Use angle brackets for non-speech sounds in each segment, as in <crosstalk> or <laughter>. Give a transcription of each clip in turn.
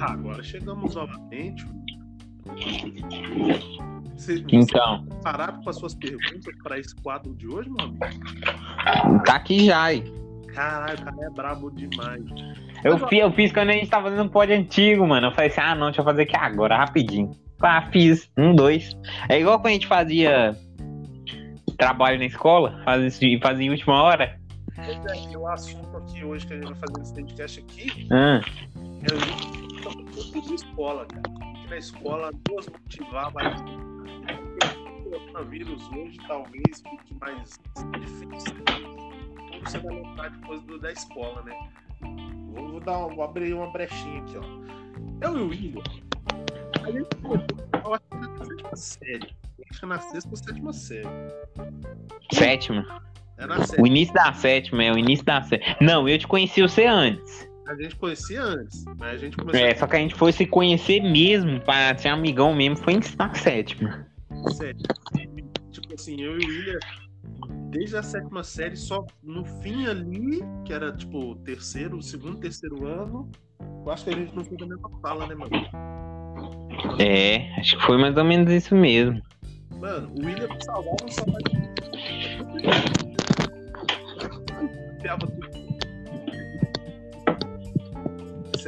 Ah, agora chegamos novamente. Você, Então, você pararam com as suas perguntas para esse quadro de hoje, meu amigo? tá aqui já. hein? Caralho, o cara é brabo demais. Eu, fi- eu fiz quando a gente tava fazendo um pod antigo, mano. Eu falei assim, ah não, deixa eu fazer aqui agora, rapidinho. Pá, fiz. Um, dois. É igual quando a gente fazia trabalho na escola, fazia, fazia em última hora. Pois é, o assunto aqui hoje que a gente vai fazer nesse podcast aqui Ah, é o tipo de escola, cara. Na escola nos motivar mais. O coronavírus hoje talvez fique mais difícil. Como você vai lembrar de coisa do- da escola, né? Vou, vou dar uma, vou abrir uma brechinha aqui, ó. Eu e o William, a gente eu acho que na sétima série. Acho que na sexta ou sétima série. sétima. É na O sétima. início da sétima, é o início da sétima. Não, eu te conheci você antes. A gente conhecia antes, mas a gente começou É, só que a gente foi se conhecer mesmo, pra ser amigão mesmo, foi na sétima. série. Tipo assim, eu e o William, desde a sétima série, só no fim ali, que era tipo terceiro, segundo, terceiro ano, eu acho que a gente não foi da mesma sala, né, mano? É, acho que foi mais ou menos isso mesmo. Mano, o William salvava um salário.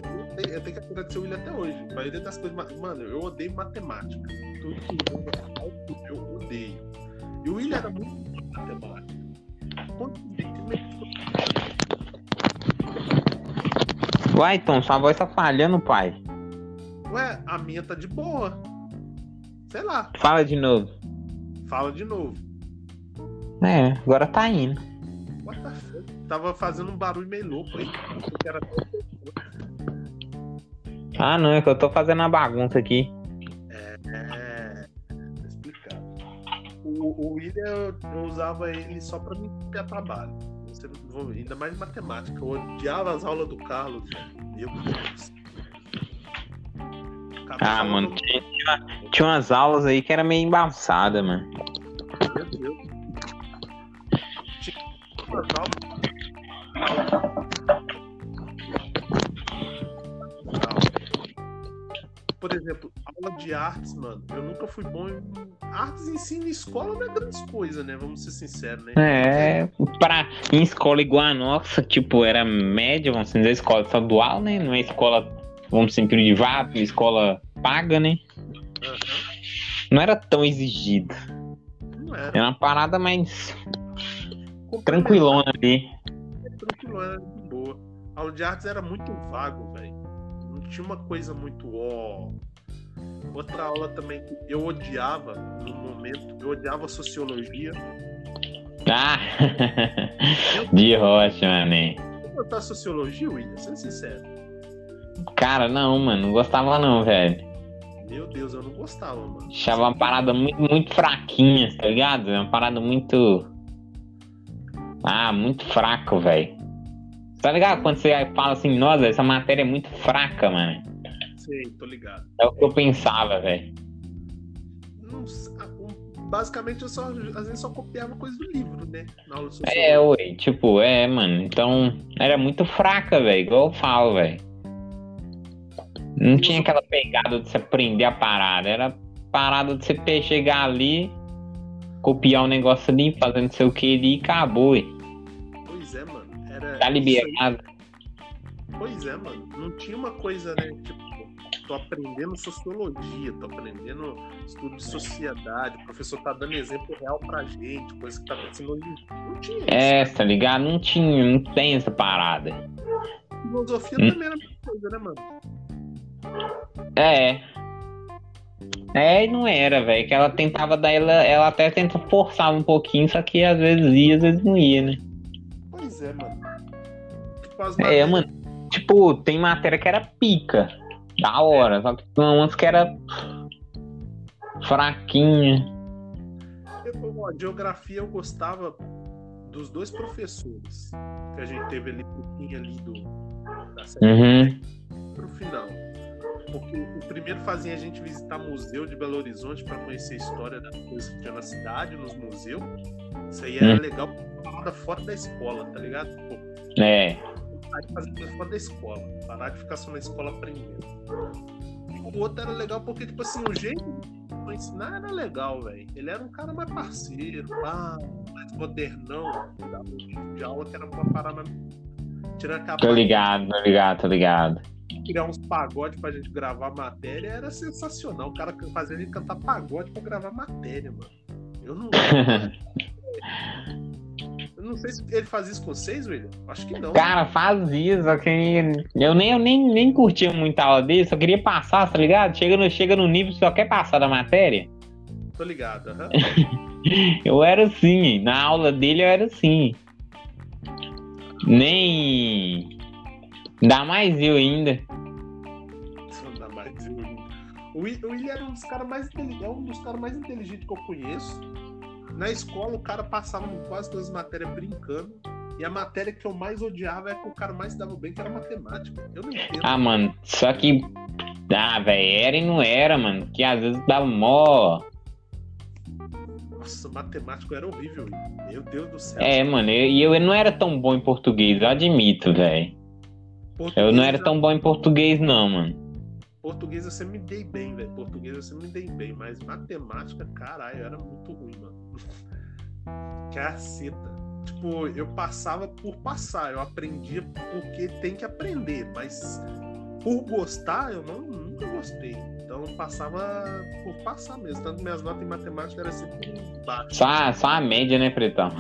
Aí eu tenho- que agradecer o William até hoje. A maioria das coisas. ma- Mano, eu odeio matemática. Tudo que eu eu odeio. E o William era muito bom em matemática. Quando Uai, Tom, sua voz tá falhando, pai. Ué, a minha tá de boa. Sei lá, Fala de novo. fala de novo. É, agora tá indo. What the fuck? Tava fazendo um barulho meio louco aí. Era Ah, não, é que eu tô fazendo uma bagunça aqui. É, tá explicado. O, o William, eu, eu usava ele só pra me copiar trabalho. Não- ainda mais matemática. Eu odiava as aulas do Carlos. Meu Deus. Ah, mano, do- tinha- tinha umas aulas aí que era meio embaçada, mano. Meu Deus. Tinha umas aulas. Por exemplo, aula de artes, mano. Eu nunca fui bom em. Artes em si, na escola não é grande coisa, né? Vamos ser sinceros, né? É, pra, em escola igual a nossa, tipo, era média, vamos dizer, escola estadual, né? Não é escola, vamos dizer, privada, escola paga, né? Aham. Não era tão exigido. Não era. Era uma parada mais tranquilona ali. Tranquilo, era de boa. A aula de artes era muito vago, velho. Tinha uma coisa muito ó. Outra aula também que eu odiava no momento, eu odiava sociologia. Ah, <laughs> de rocha, mané. Vou botar sociologia, William, sendo sincero. Cara, não, mano, não gostava não, velho. Meu Deus, eu não gostava, mano. Achava uma parada muito, muito fraquinha, tá ligado? É uma parada muito. Ah, muito fraco, velho. Tá ligado? Quando você fala assim, nossa, essa matéria é muito fraca, mano. Sei, tô ligado. É o que eu pensava, velho. Ah, um- basicamente eu só às vezes só copiava coisa do livro, né? Na aula de É, ué, tipo, é, mano. Então, era muito fraca, velho. Igual eu falo, velho. Não tinha aquela pegada de você aprender a parada. Era parada de você chegar ali, copiar o negócio ali, fazer não sei o que ali e acabou, ué. Tá liberado. Pois é, mano. Não tinha uma coisa, né? Tipo, tô aprendendo sociologia, tô aprendendo estudo de sociedade, o professor tá dando exemplo real pra gente, coisa que tá acontecendo hoje. Não tinha isso. É, tá ligado? Não tinha, não tem essa parada. Filosofia Hum. também era a mesma coisa, né, mano? É. É, e não era, velho. Que ela tentava dar, ela, ela até tenta forçar um pouquinho, só que às vezes ia, às vezes não ia, né? Pois é, mano. Tipo, as É, mano. Tipo, tem matéria que era pica. Da hora. Só que tinha umas que era fraquinha. Eu, ó, geografia eu gostava dos dois professores que a gente teve ali fim ali do, da série Uhum. pro final. Porque o primeiro fazia a gente visitar museu de Belo Horizonte para conhecer a história das coisas que tinha na cidade, nos museus. Isso aí era Hum. legal, parada fora da escola, tá ligado? Pô, É. parar de fazer coisa fora da escola. Parar de ficar só na escola aprendendo. O outro era legal porque, tipo assim, o jeito de ensinar era legal, velho. Ele era um cara mais parceiro, pá, mais modernão. De aula que era pra parar na. Tirar a capa. Tô ligado, tô ligado, tô ligado. Criar uns pagodes pra gente gravar matéria era sensacional. O cara fazia a gente cantar pagode pra gravar matéria, mano. Eu não. <laughs> <laughs> Não sei se ele faz isso com vocês, William. Acho que não. Cara, fazia, só que eu nem, eu nem, nem curtia muito a aula dele, só queria passar, tá ligado? Chega no, chega no nível que só quer passar da matéria. Tô ligado, aham. <laughs> Eu era assim, na aula dele eu era assim. Nem. Dá mais eu ainda. Dá mais eu ainda. O Will- o William era um dos caras mais inteligentes, é um dos caras mais inteligentes que eu conheço. Na escola, o cara passava quase todas as matérias brincando. E a matéria que eu mais odiava é que o cara mais dava bem, que era matemática. Eu não entendo. Ah, mano, só que. Ah, velho, era e não era, mano. Que às vezes dava mó. Nossa, matemática era horrível. Meu Deus do céu. É, mano, eu- e eu, não era tão bom em português, eu admito, velho. Eu não era tão bom em português, não, mano. Português eu sempre me dei bem, velho. Português eu sempre me dei bem. Mas matemática, caralho, eu era muito ruim, mano. Caceta. Tipo, eu passava por passar. Eu aprendia porque tem que aprender. Mas por gostar, eu não, nunca gostei. Então eu passava por passar mesmo. Tanto minhas notas em matemática eram sempre baixas. Só, a- só a média, né, Pretão?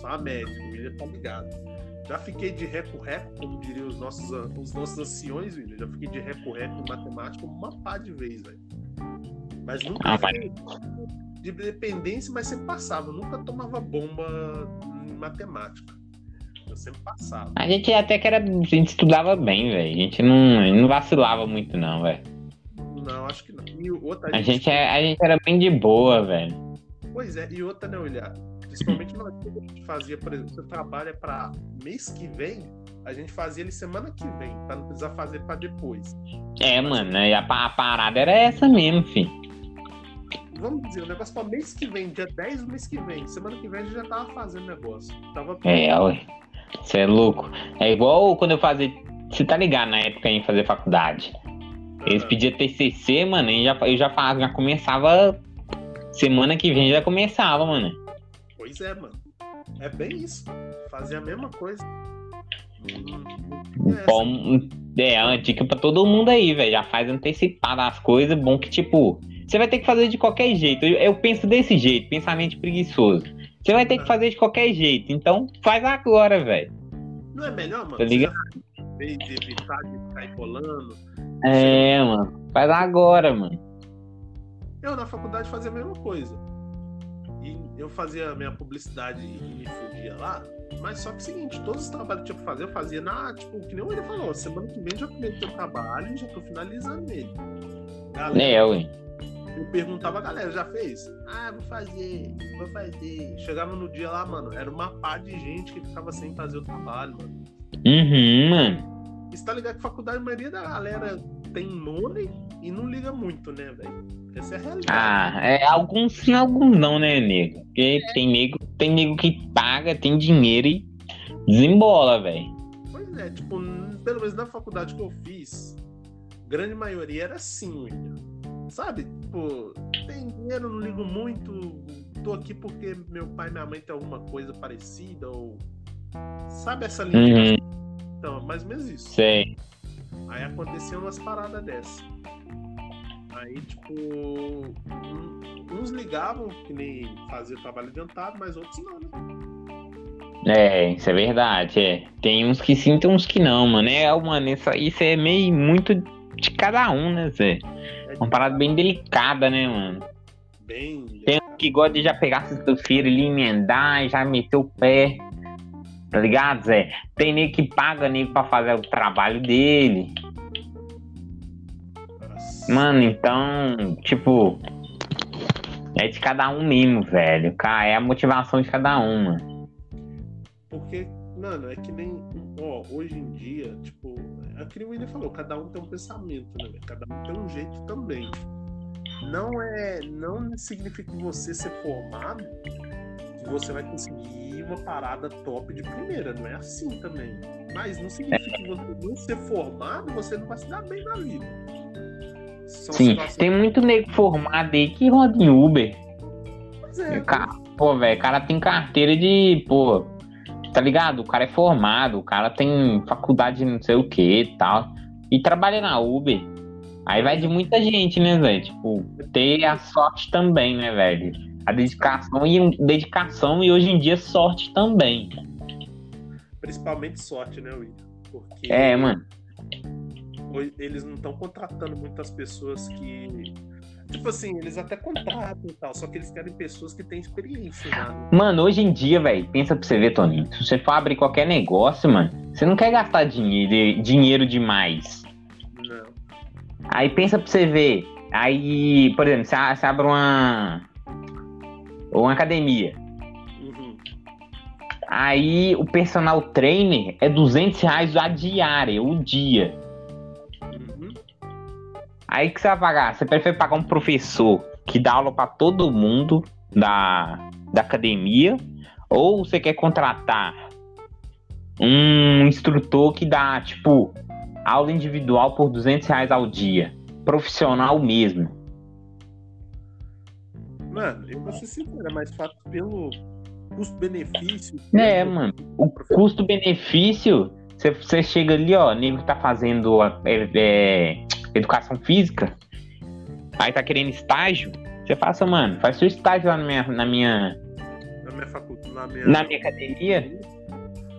Só a média, o William tá ligado. Já fiquei de reco-reco, como diriam os nossos, os nossos anciões, William. Já fiquei de reco-reco em matemática uma pá de vez, velho. Mas nunca Ah, fiquei de dependência, mas sempre passava. Eu nunca tomava bomba em matemática. Eu sempre passava. A gente até que era. A gente estudava bem, velho. A gente não, não vacilava muito, não, velho. Não, acho que não. E outra, A gente, é- a gente era bem de boa, velho. Pois é, e outra, né, William? Principalmente na que a gente fazia, por exemplo, você trabalha para mês que vem, a gente fazia ele semana que vem, pra não precisar fazer para depois. É, mano, e a, a parada era essa mesmo, filho. Vamos dizer, o negócio para mês que vem, dia 10 do mês que vem. Semana que vem a gente já tava fazendo negócio. Tava É, ué. Você é louco. É igual quando eu fazia. Você tá ligado na época em fazer faculdade? Eles pediam TCC, mano, e já, eu já, fa- já começava. Semana que vem já começava, mano. Pois é, mano. É bem isso. Fazia a mesma coisa. Hum, essa. Bom, é, uma dica pra todo mundo aí, velho. Já faz antecipado as coisas. Bom que, tipo, você vai ter que fazer de qualquer jeito. Eu, eu penso desse jeito, pensamento preguiçoso. Você vai ter que fazer de qualquer jeito. Então, faz agora, velho. Não é melhor, mano? Tá ligado? Evitar de ficar enrolando. É, mano. Faz agora, mano. Eu na faculdade fazia a mesma coisa. E eu fazia a minha publicidade e me fudia lá. Mas só que é o seguinte, todos os trabalhos que eu tinha pra fazer, eu fazia na, tipo, que nem ele falou, semana que vem já comecei o trabalho e já tô finalizando ele. Galera, É, ué. Eu perguntava a galera, já fez? Ah, vou fazer, vou fazer. Chegava no dia lá, mano, era uma pá de gente que ficava sem fazer o trabalho, mano. Uhum, mano. Você tá ligado que faculdade, a maioria da galera tem money e não liga muito, né, velho? Essa é a realidade. Ah, é, alguns sim, alguns não, né, nego? Porque tem nego, tem nego que paga, tem dinheiro e desembola, velho. Pois é, tipo, pelo menos na faculdade que eu fiz, grande maioria era assim, William. Sabe? Tipo, tem dinheiro, não ligo muito, tô aqui porque meu pai e minha mãe tem alguma coisa parecida, ou. Sabe essa linha? Uhum, Então, mais ou menos isso. sei. Aí aconteceu umas paradas dessas. Aí, tipo, uns ligavam que nem fazia trabalho adiantado, mas outros não, né? É, isso é verdade, é. Tem uns que sim, tem uns que não, mano. É, mano, isso, isso é meio muito de cada um, né, Zé? Uma parada bem delicada, né, mano? bem. Tem um que gosta de já pegar sexta-feira e emendar e já meter o pé. Tá ligado, Zé? Tem nego que paga nego pra fazer o trabalho dele. Nossa. Mano, então, tipo. É de cada um mesmo, velho. Cara, é a motivação de cada um, mano. Porque, mano, é que nem. Ó, hoje em dia, tipo, é que o William falou, cada um tem um pensamento, né? Cada um tem um jeito também. Não é. Não significa que você ser formado, que você vai conseguir uma parada top de primeira, não é assim também. Mas não significa que você não ser formado, você não vai se dar bem na vida. São Sim, situações... tem muito nego formado aí que roda em Uber. Pois é. Cara, pô, velho, o cara tem carteira de, pô, tá ligado? O cara é formado, o cara tem faculdade de não sei o que e tal. E trabalha na Uber. Aí vai de muita gente, né, velho? Tipo, ter a sorte também, né, velho? A dedicação e dedicação e hoje em dia sorte também. Principalmente sorte, né, William? Porque é, mano. Eles não estão contratando muitas pessoas que Tipo assim, eles até contratam e tal, só que eles querem pessoas que têm experiência. Né? Mano, hoje em dia, velho, pensa pra você ver, Toninho. Se você for abrir qualquer negócio, mano, você não quer gastar dinheiro, dinheiro demais. Não. Aí pensa pra você ver. Aí, por exemplo, você, você abre uma. Uma academia. Uhum. Aí o personal trainer é 200 reais a diária, o dia. Aí que você vai pagar? Você prefere pagar um professor que dá aula para todo mundo da, da academia? Ou você quer contratar um instrutor que dá, tipo, aula individual por 200 reais ao dia? Profissional mesmo. Mano, eu vou ser sincero, é mais fácil pelo custo-benefício. É, mano. O custo-benefício, você, você chega ali, ó, nego que tá fazendo é, é, educação física, aí tá querendo estágio, você faça, mano, faz seu estágio lá na minha. Na minha, na minha faculdade. Na minha, na minha academia.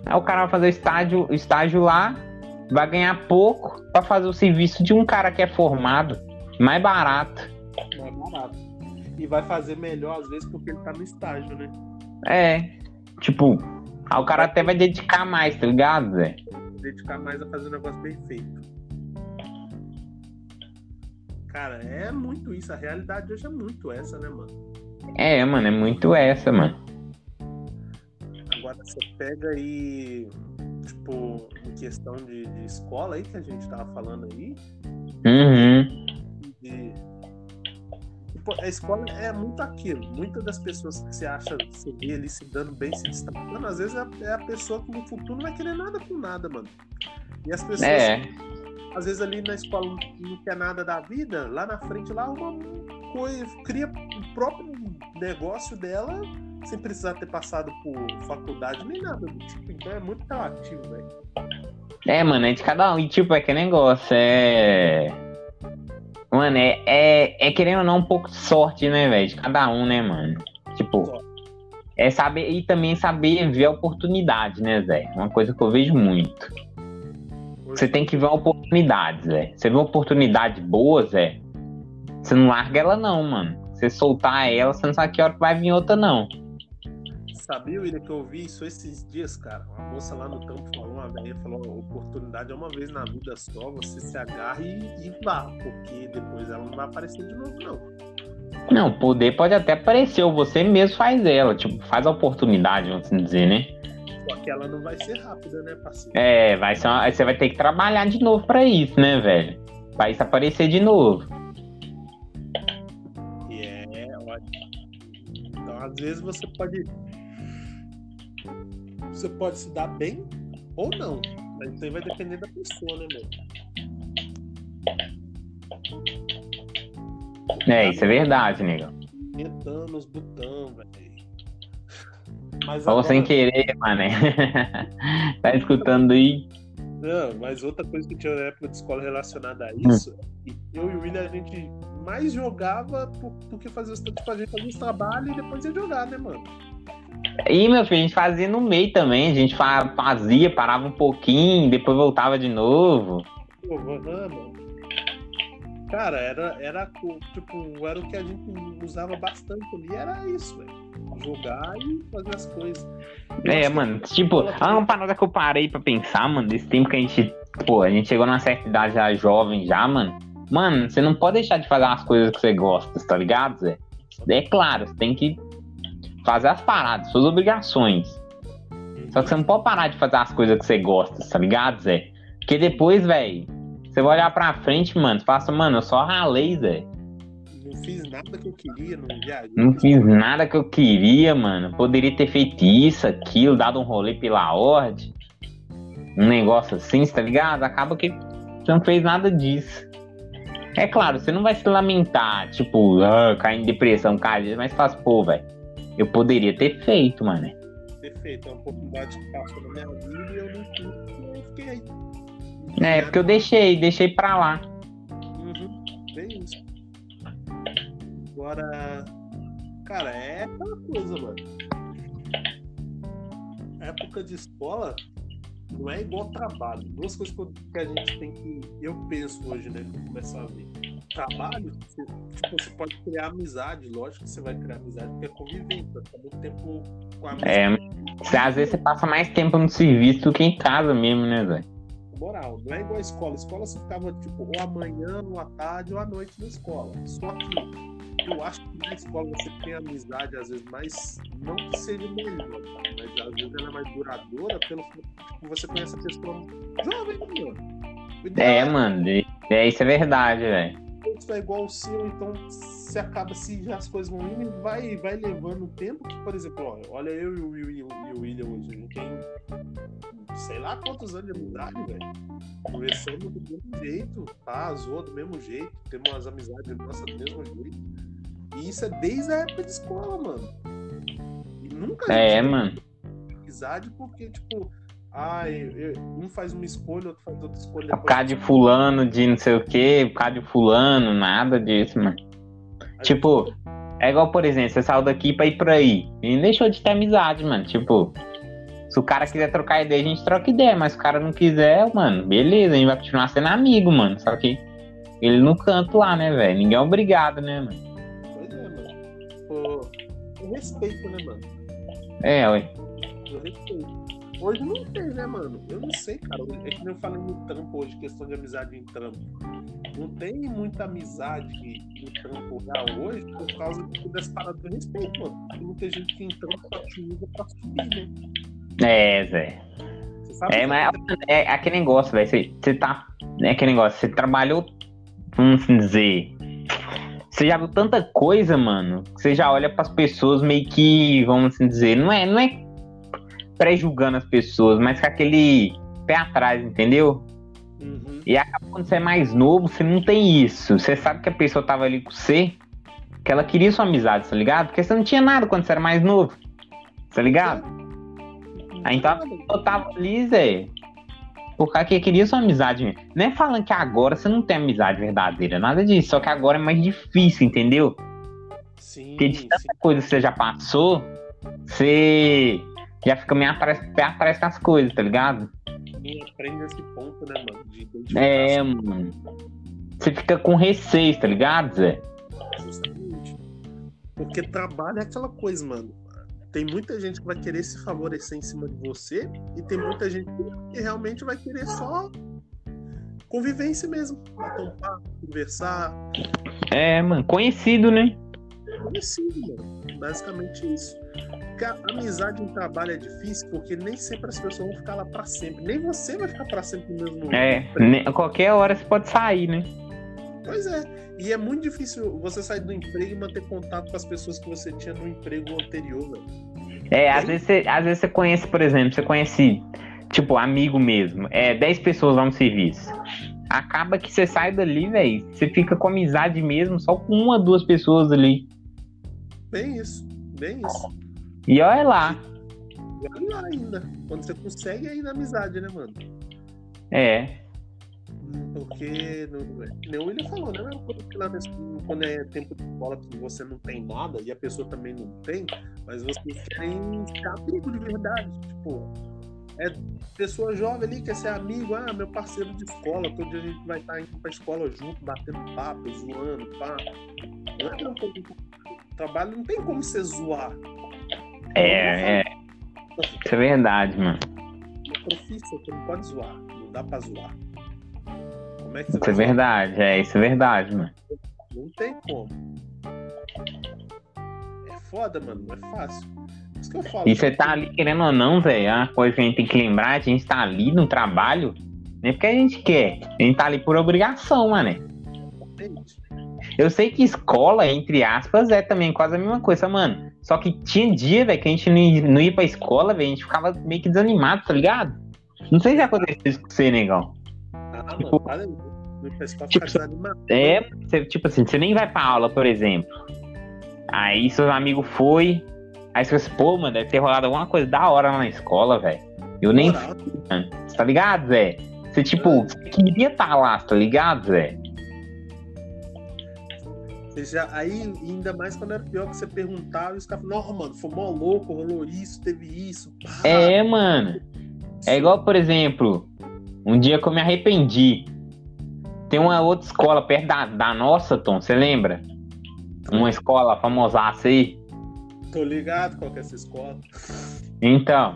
Aí o cara vai fazer estágio, estágio lá, vai ganhar pouco para fazer o serviço de um cara que é formado, mais barato. Mais barato. E vai fazer melhor às vezes porque ele tá no estágio, né? É. Tipo, aí o cara até vai dedicar mais, tá ligado, Zé? Dedicar mais a fazer um negócio bem feito. Cara, é muito isso. A realidade hoje é muito essa, né, mano? É, mano, é muito essa, mano. Agora você pega aí, tipo, em questão de, de escola aí que a gente tava falando aí. Uhum. De, tipo, a escola é muito aquilo. Muitas das pessoas que você acha, você vê ali se dando bem, se destacando, às vezes é, é a pessoa que no futuro não vai querer nada com nada, mano. E as pessoas. É às vezes ali na escola não quer nada da vida, lá na frente lá uma coisa, cria o próprio negócio dela sem precisar ter passado por faculdade nem nada do tipo. Então é muito relativo, velho. É, mano, é de cada um. E tipo, é que negócio, é. Mano, é, é, é querendo ou não um pouco de sorte, né, velho? De cada um, né, mano? Tipo, é saber. E também saber ver a oportunidade, né, Zé? Uma coisa que eu vejo muito. Você tem que ver oportunidades, Zé. Você vê uma oportunidade boa, Zé. Você não larga ela, não, mano. Você soltar ela, você não sabe que hora que vai vir outra, não. Sabia, William, que eu ouvi isso esses dias, cara? Uma moça lá no campo falou, uma velha falou: oportunidade é uma vez na vida só, você se agarra e, e vá, porque depois ela não vai aparecer de novo, não. Não, poder pode até aparecer, ou você mesmo faz ela, tipo, faz a oportunidade, vamos dizer, né? Só que ela não vai ser rápida, né, parceiro? É, vai ser uma... você vai ter que trabalhar de novo pra isso, né, velho? Pra isso aparecer de novo. É ótimo. Então, às vezes você pode. Você pode se dar bem ou não. Mas isso aí vai depender da pessoa, né, meu? É, isso é verdade, nego. Tentando os botão, velho. Mas Ou agora... sem querer, mané. <laughs> tá escutando aí? Não, mas outra coisa que tinha na época de escola relacionada a isso, hum. eu e o William, a gente mais jogava do que fazia tipo, a gente fazia os trabalhos e depois ia jogar, né, mano? E, meu filho, a gente fazia no meio também, a gente fazia, parava um pouquinho, depois voltava de novo. Pô, mano, cara, era, era tipo, era o que a gente usava bastante ali, era isso, velho jogar e fazer as coisas. É, mano, tipo, é uma parada que eu parei pra pensar, mano, desse tempo que a gente, pô, a gente chegou numa certa idade já jovem já, mano. Mano, você não pode deixar de fazer as coisas que você gosta, tá ligado, Zé? É claro, você tem que fazer as paradas, suas obrigações. Só que você não pode parar de fazer as coisas que você gosta, tá ligado, Zé? Porque depois, velho, você vai olhar pra frente, mano, assim, mano, eu só ralei, Zé. não fiz nada que eu queria, não viajei. Não fiz nada que eu queria, mano. Poderia ter feito isso, aquilo, dado um rolê pela ordem. Um negócio assim, tá ligado? Acaba que você não fez nada disso. É claro, você não vai se lamentar, tipo, ah, cair em depressão, cara, mas faz, pô, velho. Eu poderia ter feito, mano. Ter feito, é uma oportunidade que passou na minha vida e eu não, não, não fiquei aí. É, porque eu deixei, deixei pra lá. Uhum, bem isso. Agora, cara, é aquela coisa, mano. Época de escola não é igual trabalho. Duas coisas que a gente tem que. Eu penso hoje, né? Pra começar a ver. Trabalho, você, tipo, você pode criar amizade, lógico que você vai criar amizade, porque é convivência, tá muito tempo com a amizade. É, às vezes você passa mais tempo no serviço do que em casa mesmo, né, velho? Moral, não é igual a escola. A escola você ficava, tipo, ou amanhã, ou à tarde, ou à noite na escola. Só que eu acho que na escola você tem amizade, às vezes, mais. Não que seja melhor, tá? mas às vezes ela é mais duradoura pelo tipo, você conhece a pessoa jovem, mano. É, mano, é, isso é verdade, velho. Isso é igual o seu, então se acaba, se já as coisas vão indo, vai, vai levando tempo. Que, por exemplo, olha, olha eu e o, Will, e o William hoje, a gente tem sei lá quantos anos de amizade, velho. Conversamos do mesmo jeito, tá? Zoou do mesmo jeito, temos umas amizades nossas do mesmo jeito. E isso é desde a época de escola, mano. E nunca É, mano. Amizade porque, tipo, ah, eu, eu, um faz uma escolha, outro faz outra escolha. Por causa de fulano, de não sei o quê, por causa de fulano, nada disso, mano. Tipo, é igual, por exemplo, você saiu daqui pra ir por aí. E deixou de ter amizade, mano. Tipo, se o cara quiser trocar ideia, a gente troca ideia, mas se o cara não quiser, mano, beleza, a gente vai continuar sendo amigo, mano. Só que ele no canto lá, né, velho? Ninguém é obrigado, né, mano? Pois é, mano. Pô, respeito, né, mano? É, ué. Respeito. Hoje não tem, né, mano? Eu não sei, cara. É que nem eu falei no trampo hoje, questão de amizade em trampo. Não tem muita amizade no trampo já hoje por causa dessa parada do respeito, mano. Tem muita gente que em trampo tá usa pra subir, né? É, Zé. É, mas é, é aquele negócio, velho. Você, você tá. É aquele negócio, você trabalhou, vamos assim dizer. Você já viu tanta coisa, mano, que você já olha para as pessoas meio que, vamos assim dizer, não é, não é pré-julgando as pessoas, mas com aquele pé atrás, entendeu? Uhum. E acaba quando você é mais novo, você não tem isso. Você sabe que a pessoa tava ali com você, que ela queria sua amizade, tá ligado? Porque você não tinha nada quando você era mais novo, tá ligado? Aí então eu tava ali, Zé. Por causa que queria sua amizade. Não é falando que agora você não tem amizade verdadeira, nada disso. Só que agora é mais difícil, entendeu? Sim. Porque de tanta sim. coisa que você já passou, você já fica meio atrás, pé atrás com as coisas, tá ligado? E aprende esse ponto, né, mano? é, mano. Você fica com receio, tá ligado, Zé? Justamente. Porque trabalho é aquela coisa, mano tem muita gente que vai querer se favorecer em cima de você e tem muita gente que realmente vai querer só convivência mesmo. Bater um papo, conversar. É, mano, conhecido, né? Conhecido, mano. Basicamente isso. Amizade em trabalho é difícil porque nem sempre as pessoas vão ficar lá pra sempre. Nem você vai ficar pra sempre no mesmo lugar. É, a qualquer hora você pode sair, né? Pois é. E é muito difícil você sair do emprego e manter contato com as pessoas que você tinha no emprego anterior, velho. É, às vezes, você, às vezes você conhece, por exemplo, você conhece, tipo, amigo mesmo. É, 10 pessoas lá no serviço. Acaba que você sai dali, velho. Você fica com amizade mesmo só com uma, duas pessoas ali. Bem isso, bem isso. E olha lá. E olha lá ainda. Quando você consegue ainda amizade, né, mano? É. Porque, é, nem o William falou, né? Quando é tempo de bola que você não tem nada e a pessoa também não tem, mas vocês querem ser amigo de verdade. Tipo, é pessoa jovem ali quer ser amigo, ah, meu parceiro de escola, todo dia a gente vai estar indo pra escola junto, batendo papo, zoando, pá. Não é não tem, trabalho não tem como você zoar. É, é. Isso é verdade, mano. É profissão, você não pode zoar, não dá pra zoar. Como é que Isso é verdade, é, isso é verdade, mano. Não tem como. É foda, mano, não é fácil. Isso que eu falo. E você tá ali, querendo ou não, velho, é uma coisa que a gente tem que lembrar, a gente tá ali no trabalho, nem porque a gente quer. A gente tá ali por obrigação, mano. Eu sei que escola, entre aspas, é também quase a mesma coisa, mano. Só que tinha dia, velho, que a gente não ia, não ia pra escola, velho, a gente ficava meio que desanimado, tá ligado? Não sei se aconteceu isso com você, negão. Ah, Tipo, mano, para tipo. É, você, tipo assim, você nem vai pra aula, por exemplo. Aí seu amigo foi. Aí você pensa, pô, mano, deve ter rolado alguma coisa da hora lá na escola, velho. Eu nem fui, mano. Tá ligado, Zé? Você, tipo, você queria estar lá, tá ligado, Zé? Você já, aí, ainda mais quando era pior que você perguntava e os caras falavam, mano, foi mó louco, rolou isso, teve isso. pá." É, mano. É igual, por exemplo, um dia que eu me arrependi. Tem uma outra escola perto da, da nossa, Tom, você lembra? Uma escola famosaça aí. Tô ligado qual que é essa escola. Então.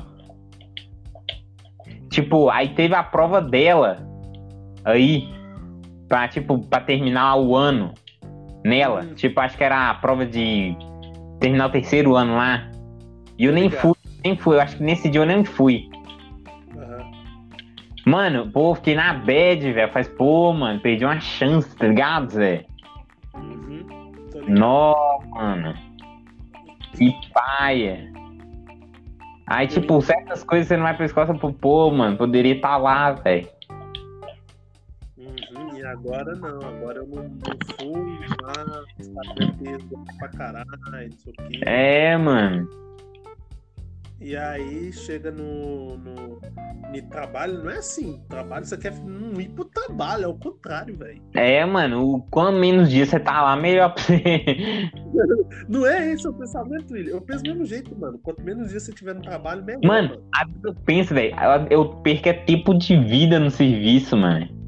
Tipo, aí teve a prova dela aí. Pra, tipo, pra terminar o ano nela. Hum. Tipo, acho que era a prova de terminar o terceiro ano lá. E eu nem Obrigado. fui, nem fui. Eu acho que nesse dia eu nem fui. Aham. Mano, pô, fiquei na bad, velho. Faz, pô, mano, perdi uma chance, tá ligado, Zé? Uhum. Nossa, mano. Que paia. Aí, tipo, certas coisas você não vai pra escola, fala, pô, mano, poderia estar lá, velho. Agora não, agora eu não, não fui lá, sabe, peso pra caralho, não sei o quê. É, mano. E aí chega no, no, no trabalho, não é assim. Trabalho você quer não ir pro trabalho, é o contrário, velho. É, mano, quanto menos dias você tá lá, melhor pra você. <laughs> Não é esse o pensamento, William. Eu penso do mesmo jeito, mano. Quanto menos dias você tiver no trabalho, melhor. Mano, a vida eu penso, velho, eu perco é tempo de vida no serviço, mano.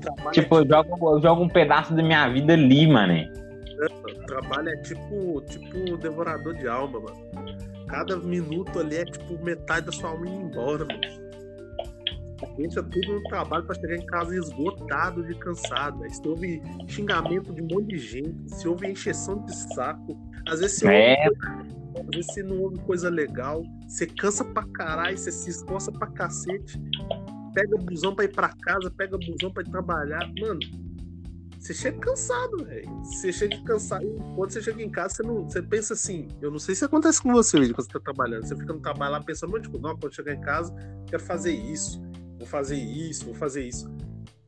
Trabalho, Tipo, é, eu jogo, eu jogo um pedaço da minha vida ali, mano. tipo, o trabalho é tipo, tipo um devorador de alma, mano. Cada minuto ali é tipo metade da sua alma indo embora, mano. Deixa tudo no trabalho pra chegar em casa esgotado de cansado. Aí você ouve xingamento de um monte de gente, se ouve encheção de saco. Às vezes você É, ouve Às vezes você não ouve coisa legal, você cansa pra caralho, você se esforça pra cacete, pega busão pra ir pra casa, pega busão pra ir trabalhar. Mano, você chega cansado, velho. Você chega cansado. Quando você chega em casa, você, não, você pensa assim. Eu não sei se acontece com você, William, quando você tá trabalhando. Você fica no trabalho lá pensando, mas, tipo, não, quando chegar em casa, quero fazer isso, vou fazer isso, vou fazer isso.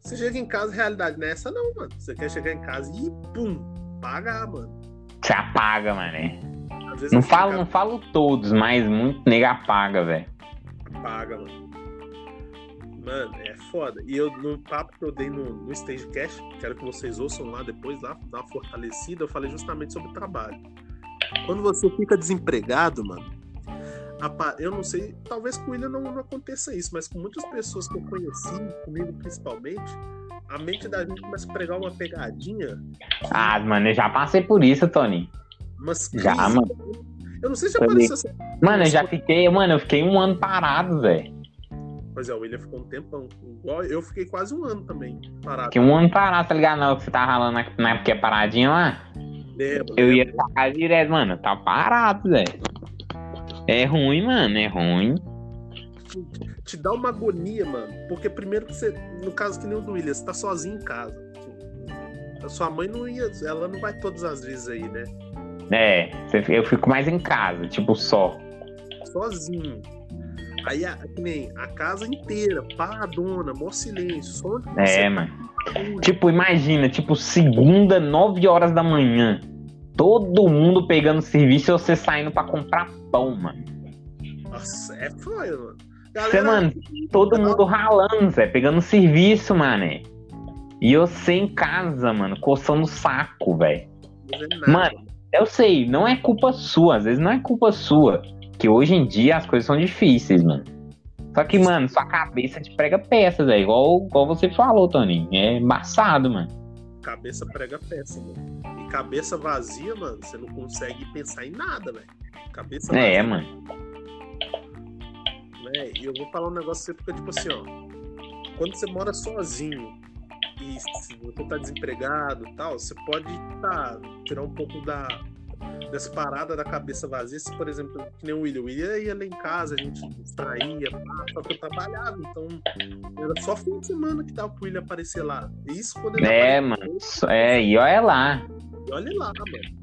Você chega em casa, realidade não é essa, não, mano. Você quer chegar em casa e pum, pagar, mano. você apaga, vezes Não falo, não falo todos, mas muito nega apaga, velho. paga, mano. Mano, é foda. E eu, no papo que eu dei no, no Stagecast, quero que vocês ouçam lá depois, lá, dar uma fortalecida, eu falei justamente sobre trabalho. Quando você fica desempregado, mano, eu não sei, talvez com William não, não aconteça isso, mas com muitas pessoas que eu conheci, comigo principalmente, a mente da gente começa a pregar uma pegadinha, Ah, mano, eu já passei por isso, Tony. umas Já, mano. Eu não sei se Tô apareceu essa Mano, eu já fiquei, mano, eu fiquei um ano parado, velho. Pois é, o William ficou um tempão. Igual eu fiquei quase um ano também parado. Fiquei um ano parado, tá ligado? Não, que você tá ralando na, na época que é paradinha lá. Lembro, Eu ia lembro. ficar direto, mano, tá parado, velho. É ruim, mano, é ruim. te dá uma agonia, mano. Porque primeiro que você, no caso que nem o do William, você tá sozinho em casa. A sua mãe não ia, ela não vai todas as vezes aí, né? É, eu fico mais em casa, tipo, só. Sozinho. Aí, a, nem a casa inteira, paradona, mó silêncio, só É, mano. Tipo, imagina, tipo, segunda, 9 horas da manhã. Todo mundo pegando serviço e você saindo pra comprar pão, mano. Nossa, é foda, mano. Você, mano, todo mundo ralando, Zé, pegando serviço, mano. E você em casa, mano, coçando o saco, velho. Mano, eu sei, não é culpa sua, às vezes não é culpa sua. Que hoje em dia as coisas são difíceis, mano. Só que, mano, sua cabeça te prega peças, é igual, igual você falou, Toninho. É embaçado, mano. Cabeça prega peça, mano. E cabeça vazia, mano, você não consegue pensar em nada, velho. Cabeça É, vazia. mano. né? E eu vou falar um negócio você fica tipo assim, ó. Quando você mora sozinho e se você tá desempregado e tal, você pode tá, tirar um pouco da, dessa parada da cabeça vazia, se, por exemplo, que nem o William. O William ia lá em casa, a gente distraía, só que eu trabalhava, então era só fim de semana que dava pro William aparecer lá. Isso quando ele É, apareceu, mano. É, e olha lá. E olha lá, mano.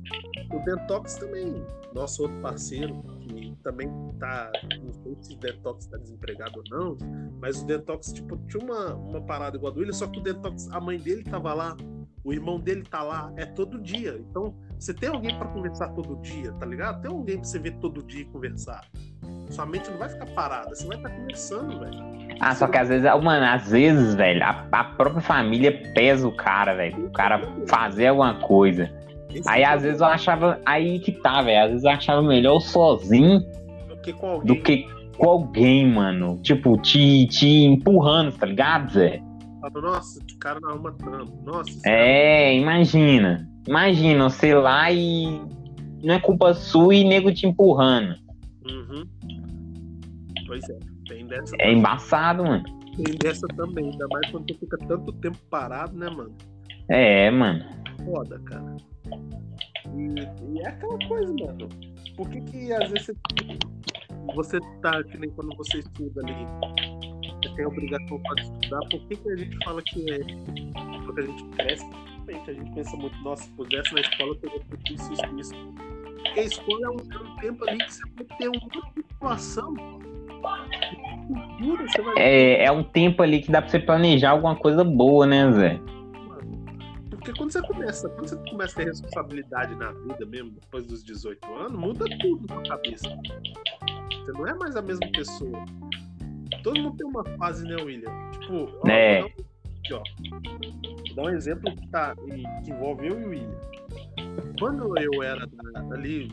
O Detox também, nosso outro parceiro, que também tá. Não sei se o Detox tá desempregado ou não, mas o Detox, tipo, tinha uma, uma parada igual a do William, só que o Detox, a mãe dele tava lá, o irmão dele tá lá, é todo dia. Então, você tem alguém pra conversar todo dia, tá ligado? Tem alguém pra você ver todo dia e conversar. Sua mente não vai ficar parada, você vai estar conversando, velho. Ah, só que às vezes, mano, às vezes, velho, a, a própria família pesa o cara, velho. O cara fazer alguma coisa. Esse Aí às vezes eu achava. Aí que tá, velho. Às vezes eu achava melhor sozinho do que com alguém. do que com alguém, mano. Tipo, te, te empurrando, tá ligado, Zé? Fala, Nossa, esse cara não arruma trampo. Nossa, É, imagina. Imagina, você lá e. Não é culpa sua e nego te empurrando. cara- Uhum. Pois é, tem dessa, É embaçado, mano. tem dessa também. Ainda mais quando tu fica tanto tempo parado, né, mano? É, mano. Foda, cara. E, e é aquela coisa, mano. Por que que às vezes você, você tá, que nem quando você estuda ali, a obrigação para estudar, por que que a gente fala que é. Quando a gente cresce, a gente pensa muito, nossa, se pudesse na escola eu teria feito isso, isso, isso. Porque a escola é um, é um tempo ali que você vai ter uma situação. Cultura, você vai É, é um tempo ali que dá pra você planejar alguma coisa boa, né, Zé? Porque quando você começa, quando você começa a ter responsabilidade na vida mesmo, depois dos 18 anos, muda tudo na cabeça. Você não é mais a mesma pessoa. Todo mundo tem uma fase, né, William? Tipo, ó, É. um- aqui, ó. Vou dar um exemplo que, tá, que envolve eu e o William. Quando eu era ali,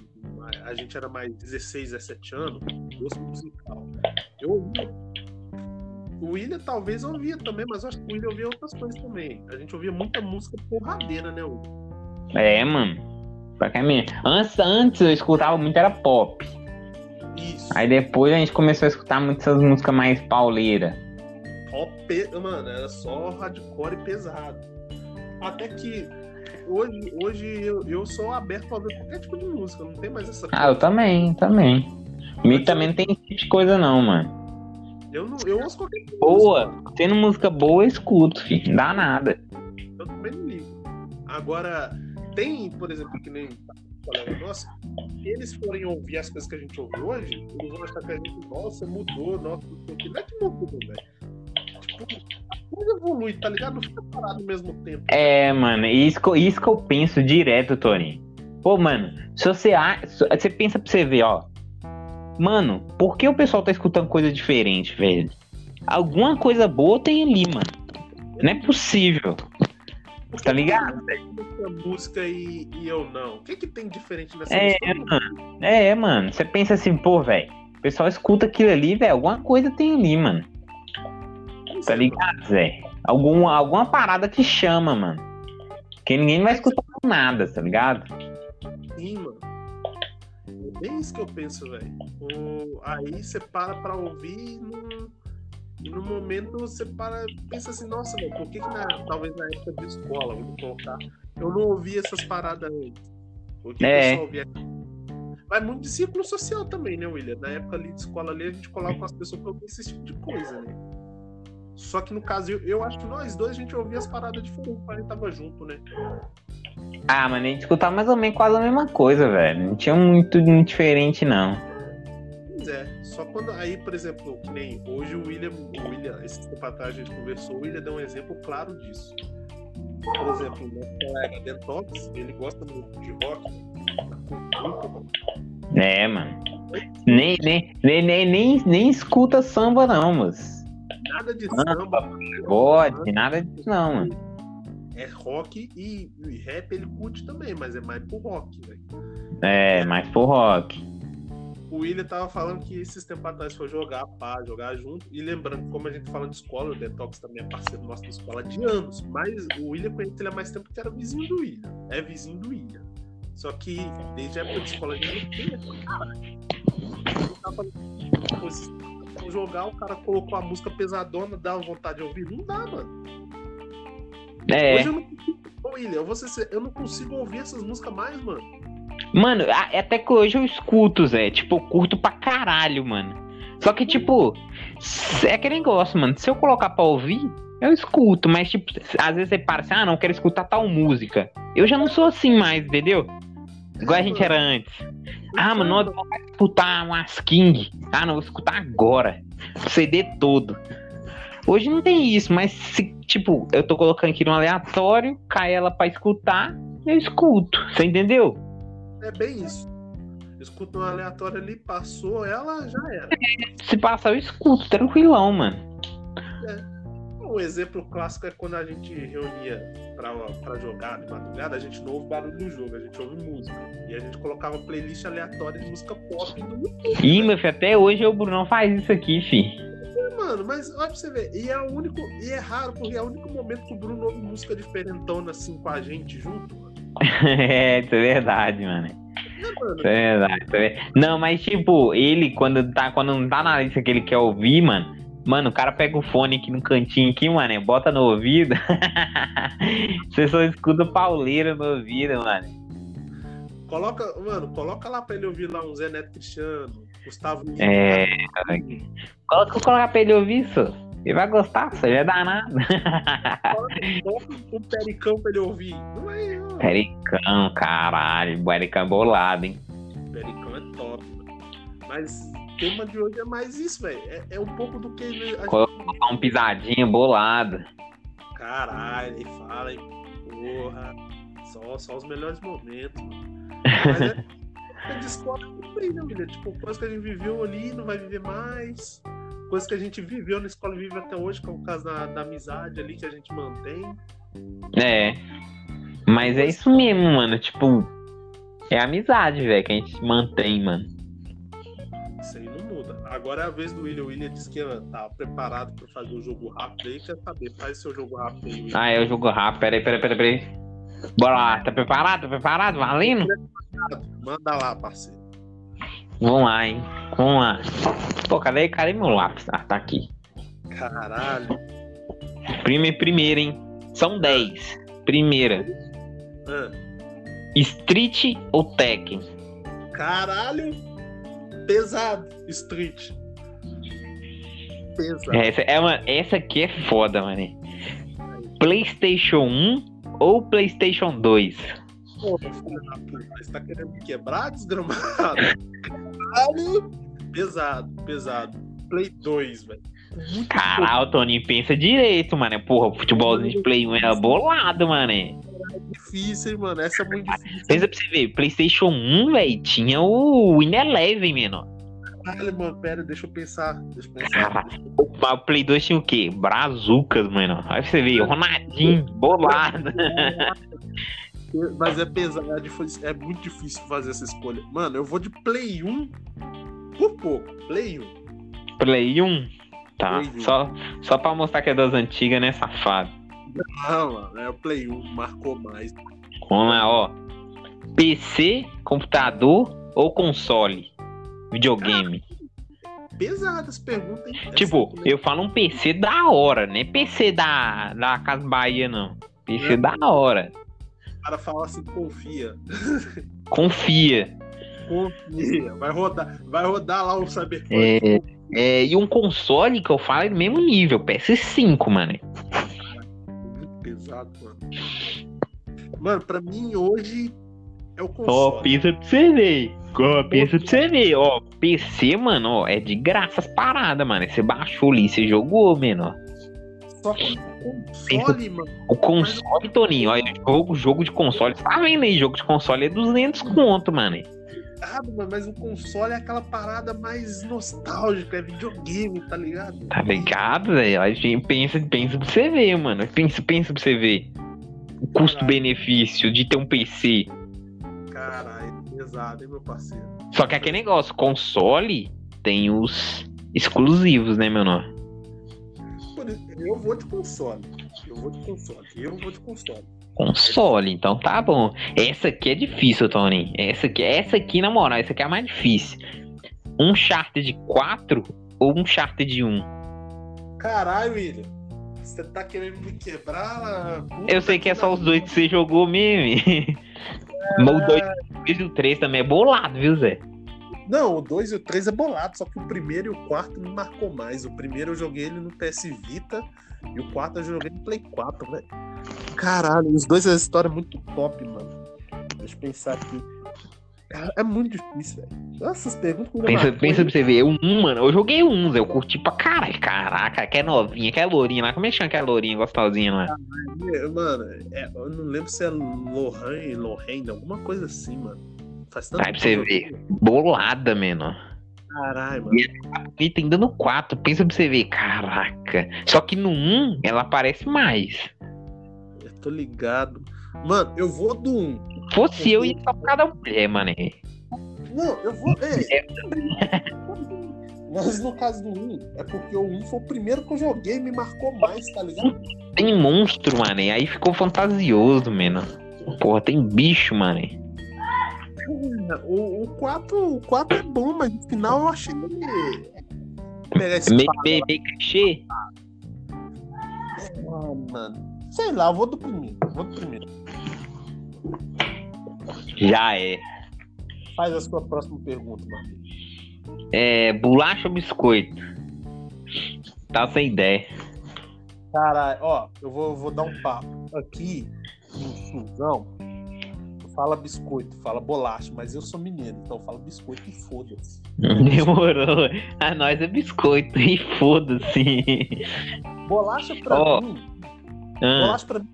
a gente era mais 16, 17 anos, gosto musical. Eu ouvia. O William talvez ouvia também, mas eu acho que o William ouvia outras coisas também. A gente ouvia muita música porradeira, né, William? É, mano. Pra cá mesmo. Antes, antes eu escutava muito, era pop. Isso. Aí depois a gente começou a escutar muitas músicas mais pauleiras. Ó, pe- Mano, era só hardcore e pesado. Até que hoje, hoje eu, eu sou aberto a ver qualquer tipo de música, não tem mais essa Ah, eu também, também. Comigo também não tem esse tipo de coisa não, mano. Eu, não, eu ouço qualquer tipo de Boa, música, tendo música boa, eu escuto, filho. Não dá nada. eu também não ligo. Agora, tem, por exemplo, que nem colega nosso, se eles forem ouvir as coisas que a gente ouve hoje, eles vão achar que a gente, nossa, mudou, nossa, não é que mudou, velho. Tipo, a coisa evolui, tá ligado? Não fica parado ao mesmo tempo. É, mano, isso, isso que eu penso direto, Torinho. Pô, mano, se você, você pensa pra você ver, ó. Mano, por que o pessoal tá escutando coisa diferente, velho? Alguma coisa boa tem ali, mano. Não é possível. Tá ligado? Essa música e, e eu não. O que que tem diferente nessa É, música? É, mano. Você pensa assim, pô, velho. O pessoal escuta aquilo ali, velho. Alguma coisa tem ali, mano. Tá ligado, Zé? Algum, alguma parada que chama, mano. Que ninguém vai escutar nada, tá ligado? Sim, mano. É bem isso que eu penso, velho. Aí você para pra ouvir e no, e no momento você para pensa assim, nossa, velho, por que, que na- talvez na época de escola, vou colocar, eu não ouvia essas paradas antes? Por que que É. eu só ouvia? Vai muito de círculo social também, né, William? Na época ali de escola ali, a gente colava com as pessoas pra ouvir esse tipo de coisa, né? Só que no caso, eu, eu acho que nós dois a gente ouvia as paradas diferentes quando a gente tava junto, né? Ah, mano, a gente escutava mais ou menos quase a mesma coisa, velho. Não tinha muito, muito diferente, não. Pois é, só quando. Aí, por exemplo, que nem hoje o William, o William, esse tempo atrás a gente conversou, o William deu um exemplo claro disso. Por exemplo, meu colega Dentox, ele gosta muito de rock, bom. É, mano. Nem, nem, nem, nem, nem, nem escuta samba, não, mas. nada de samba, Pode, nada disso, não, mano. é rock e, e rap ele curte também, mas é mais pro rock, velho. É, mais pro rock. O William tava falando que esses tempos atrás foi jogar, pá, jogar junto. E lembrando, como a gente fala de escola, o Detox também é parceiro nosso da escola de anos. Mas o William conhece ele há mais tempo que era vizinho do William. É vizinho do William. Só que desde a época de escola a gente não tinha essa cara. Ele tava, jogar, o cara colocou a música pesadona, dá vontade de ouvir. Não dá, mano. É, Hoje eu não consigo. Ô, William, eu, ser- eu não consigo ouvir essas músicas mais, mano. Mano, até que hoje eu escuto, Zé. Tipo, eu curto pra caralho, mano. Só que, tipo, é aquele negócio, mano. Se eu colocar pra ouvir, eu escuto. Mas, tipo, às vezes você para assim, ah, não, quero escutar tal música. Eu já não sou assim mais, entendeu? Igual a gente era antes. Ah, mano, eu vou escutar umas King. Ah, não, vou escutar agora. CD todo. Hoje não tem isso, mas se, tipo, eu tô colocando aqui no aleatório, cai ela pra escutar, eu escuto. Você entendeu? É bem isso. Escuta um aleatório ali, passou ela, já era. Se passar, eu escuto, tranquilão, mano. Um exemplo clássico é quando a gente reunia pra, pra jogar de madrugada, a gente não ouve barulho do jogo, a gente ouve música. E a gente colocava playlist aleatória de música pop no YouTube. Ih, meu filho, até hoje o Bruno faz isso aqui, fi. Mano, mas olha pra você ver, e é o único. E é raro, porque é o único momento que o Bruno ouve música diferentona assim com a gente junto, mano. <laughs> é, isso é verdade, mano. É. Isso é verdade. isso é verdade. Não, mas tipo, ele, quando tá, quando não tá na lista que ele quer ouvir, mano. Mano, o cara pega o fone aqui no cantinho aqui, mano, bota no ouvido. <laughs> Você só escuta pauleira no ouvido, mano. Coloca, mano, coloca lá pra ele ouvir lá um Zé Neto Cristiano, Gustavo. É. Coloca, coloca pra ele ouvir isso. Ele vai gostar, você já é danado. Um pericão pra ele ouvir. Não é. Pericão, caralho. Pericão bolado, hein? Pericão é top. Mas o tema de hoje é mais isso, velho. É, é um pouco do que a gente... Colocar um pisadinho bolado. Caralho, ele fala, hein? Porra. Só, só os melhores momentos, mano. Mas é. <laughs> é também, né? Tipo, coisa que a gente viveu ali, não vai viver mais. Coisa que a gente viveu na escola e vive até hoje, que é o caso da, da amizade ali que a gente mantém. É. Mas é isso mesmo, mano. Tipo, é amizade, velho, que a gente mantém, mano. Isso aí não muda. Agora é a vez do William. O William disse que tá preparado pra fazer o jogo rápido aí. Quer saber? Faz seu jogo rápido aí, William. Ah, é o jogo rápido. Peraí, peraí, peraí, peraí. Bora lá, tá preparado? Tá preparado? Valendo? Manda lá, parceiro. Vamos lá, hein? Vamos lá. Pô, cadê, cadê meu lápis? Ah, tá aqui. Caralho. Primeiro, primeiro, hein? São 10. Primeira. Ah, Street ou Tekken? caralho. Pesado. Street. Pesado. Essa, é uma, essa aqui é foda, mano. PlayStation 1 ou PlayStation 2? Pô, filho da puta, você tá querendo me quebrar, desgramado? <laughs> Caralho! Pesado, pesado. Play 2, velho. Caralho, Toninho, pensa direito, mano. Porra, o futebolzinho de Play 1 era bolado, mano. difícil, hein, mano. Essa é muito difícil. Pensa pra você ver, PlayStation 1, velho, tinha o Win Eleven, mano. Caralho, mano, pera, deixa eu pensar. Deixa eu pensar. Caralho. O Play 2 tinha o quê? Brazucas, mano. Aí você vê, Ronaldinho, bolado. <laughs> Mas é pesado, é difícil- é muito difícil fazer essa escolha. Mano, eu vou de Play 1 por pouco. Play 1. Play 1. Tá, Play 1. só, só pra mostrar que é das antigas, né, safado? Não, mano, é o Play 1, marcou mais. Vamos lá, ó. PC, computador ou console? Videogame. Pesadas perguntas, hein? Tipo, Essa- eu falo um PC da hora, né? PC da, da Casa Bahia, não. PC É. da hora. O cara fala assim, confia. <laughs> Confia. Confia. Vai rodar, vai rodar lá o Cyberpunk. É, é, e um console que eu falo é do mesmo nível, PS5, mano. Muito pesado, mano. Mano, pra mim hoje é o Ó, console. pensa pra você ver. Ó, pensa pra você ver. Ó, PC, mano, ó, é de graça as paradas, mano. Você baixou ali, você jogou, mano. ó. Só que o console, mano. O console, Toninho, ó, jogo, jogo de console. Você tá vendo aí? Jogo de console é 200 conto, mano. Errado, mano, mas o console é aquela parada mais nostálgica, é videogame, tá ligado? Tá ligado, velho? A gente pensa, pensa pra você ver, mano. Pensa, pensa pra você ver. O custo-benefício de ter um PC. Caralho, pesado, hein, meu parceiro? Só que aquele negócio, console tem os exclusivos, né, meu nome? Eu vou de console. Eu vou de console. Eu vou de console. Console, então tá bom. Essa aqui é difícil, Tony. Essa aqui, essa aqui, na moral, essa aqui é a mais difícil. Um Charter de 4 ou um Charter de 1? Caralho, William. Você tá querendo me quebrar? Eu sei que é só os dois que você jogou mesmo. Mas o 2 e o 3 também é bolado, viu, Zé? Não, o 2 e o 3 é bolado, só que o primeiro e o quarto me marcou mais. O primeiro eu joguei ele no PS Vita e o quarto eu joguei no Play 4, velho. Caralho, os dois, a história é muito top, mano. Deixa eu pensar aqui. É muito difícil, velho. Essas perguntas que Pensa, pensa pra você ver, um, mano, eu joguei Zé, eu curti pra caralho. Caraca, que é novinha, que é lourinha lá. Como é que chama aquela lourinha gostosinha lá? Mano, é, eu não lembro se é Lorraine, Lorraine, alguma coisa assim, mano. Faz tanto Vai pra você ver. Bolada, mano. Caralho, mano. E tem dando 4, pensa pra você ver. Caraca. Só que no 1, ela aparece mais. Eu tô ligado. Mano, eu vou do 1. Fosse eu, ia só por causa da mulher, mano. Não, eu vou. <laughs> É. Mas no caso do 1, é porque o 1 foi o primeiro que eu joguei e me marcou mais, tá ligado? Tem monstro, mano. Aí ficou fantasioso, mano. Porra, tem bicho, mano. O, o, 4, o 4 é bom, mas no final eu achei ele. Merece meio, meio, meio clichê? Ah, mano. Sei lá, eu vou do primeiro. Vou do primeiro. Já é. Faz a sua próxima pergunta, mano. É. Bolacha ou biscoito? Tá sem ideia. Caralho, ó, eu vou, vou dar um papo. Aqui, no Suzão, fala biscoito, fala bolacha, mas eu sou mineiro, então fala biscoito e foda-se. Demorou. A nós é biscoito e foda-se. Bolacha pra oh. mim. Ah. Bolacha pra mim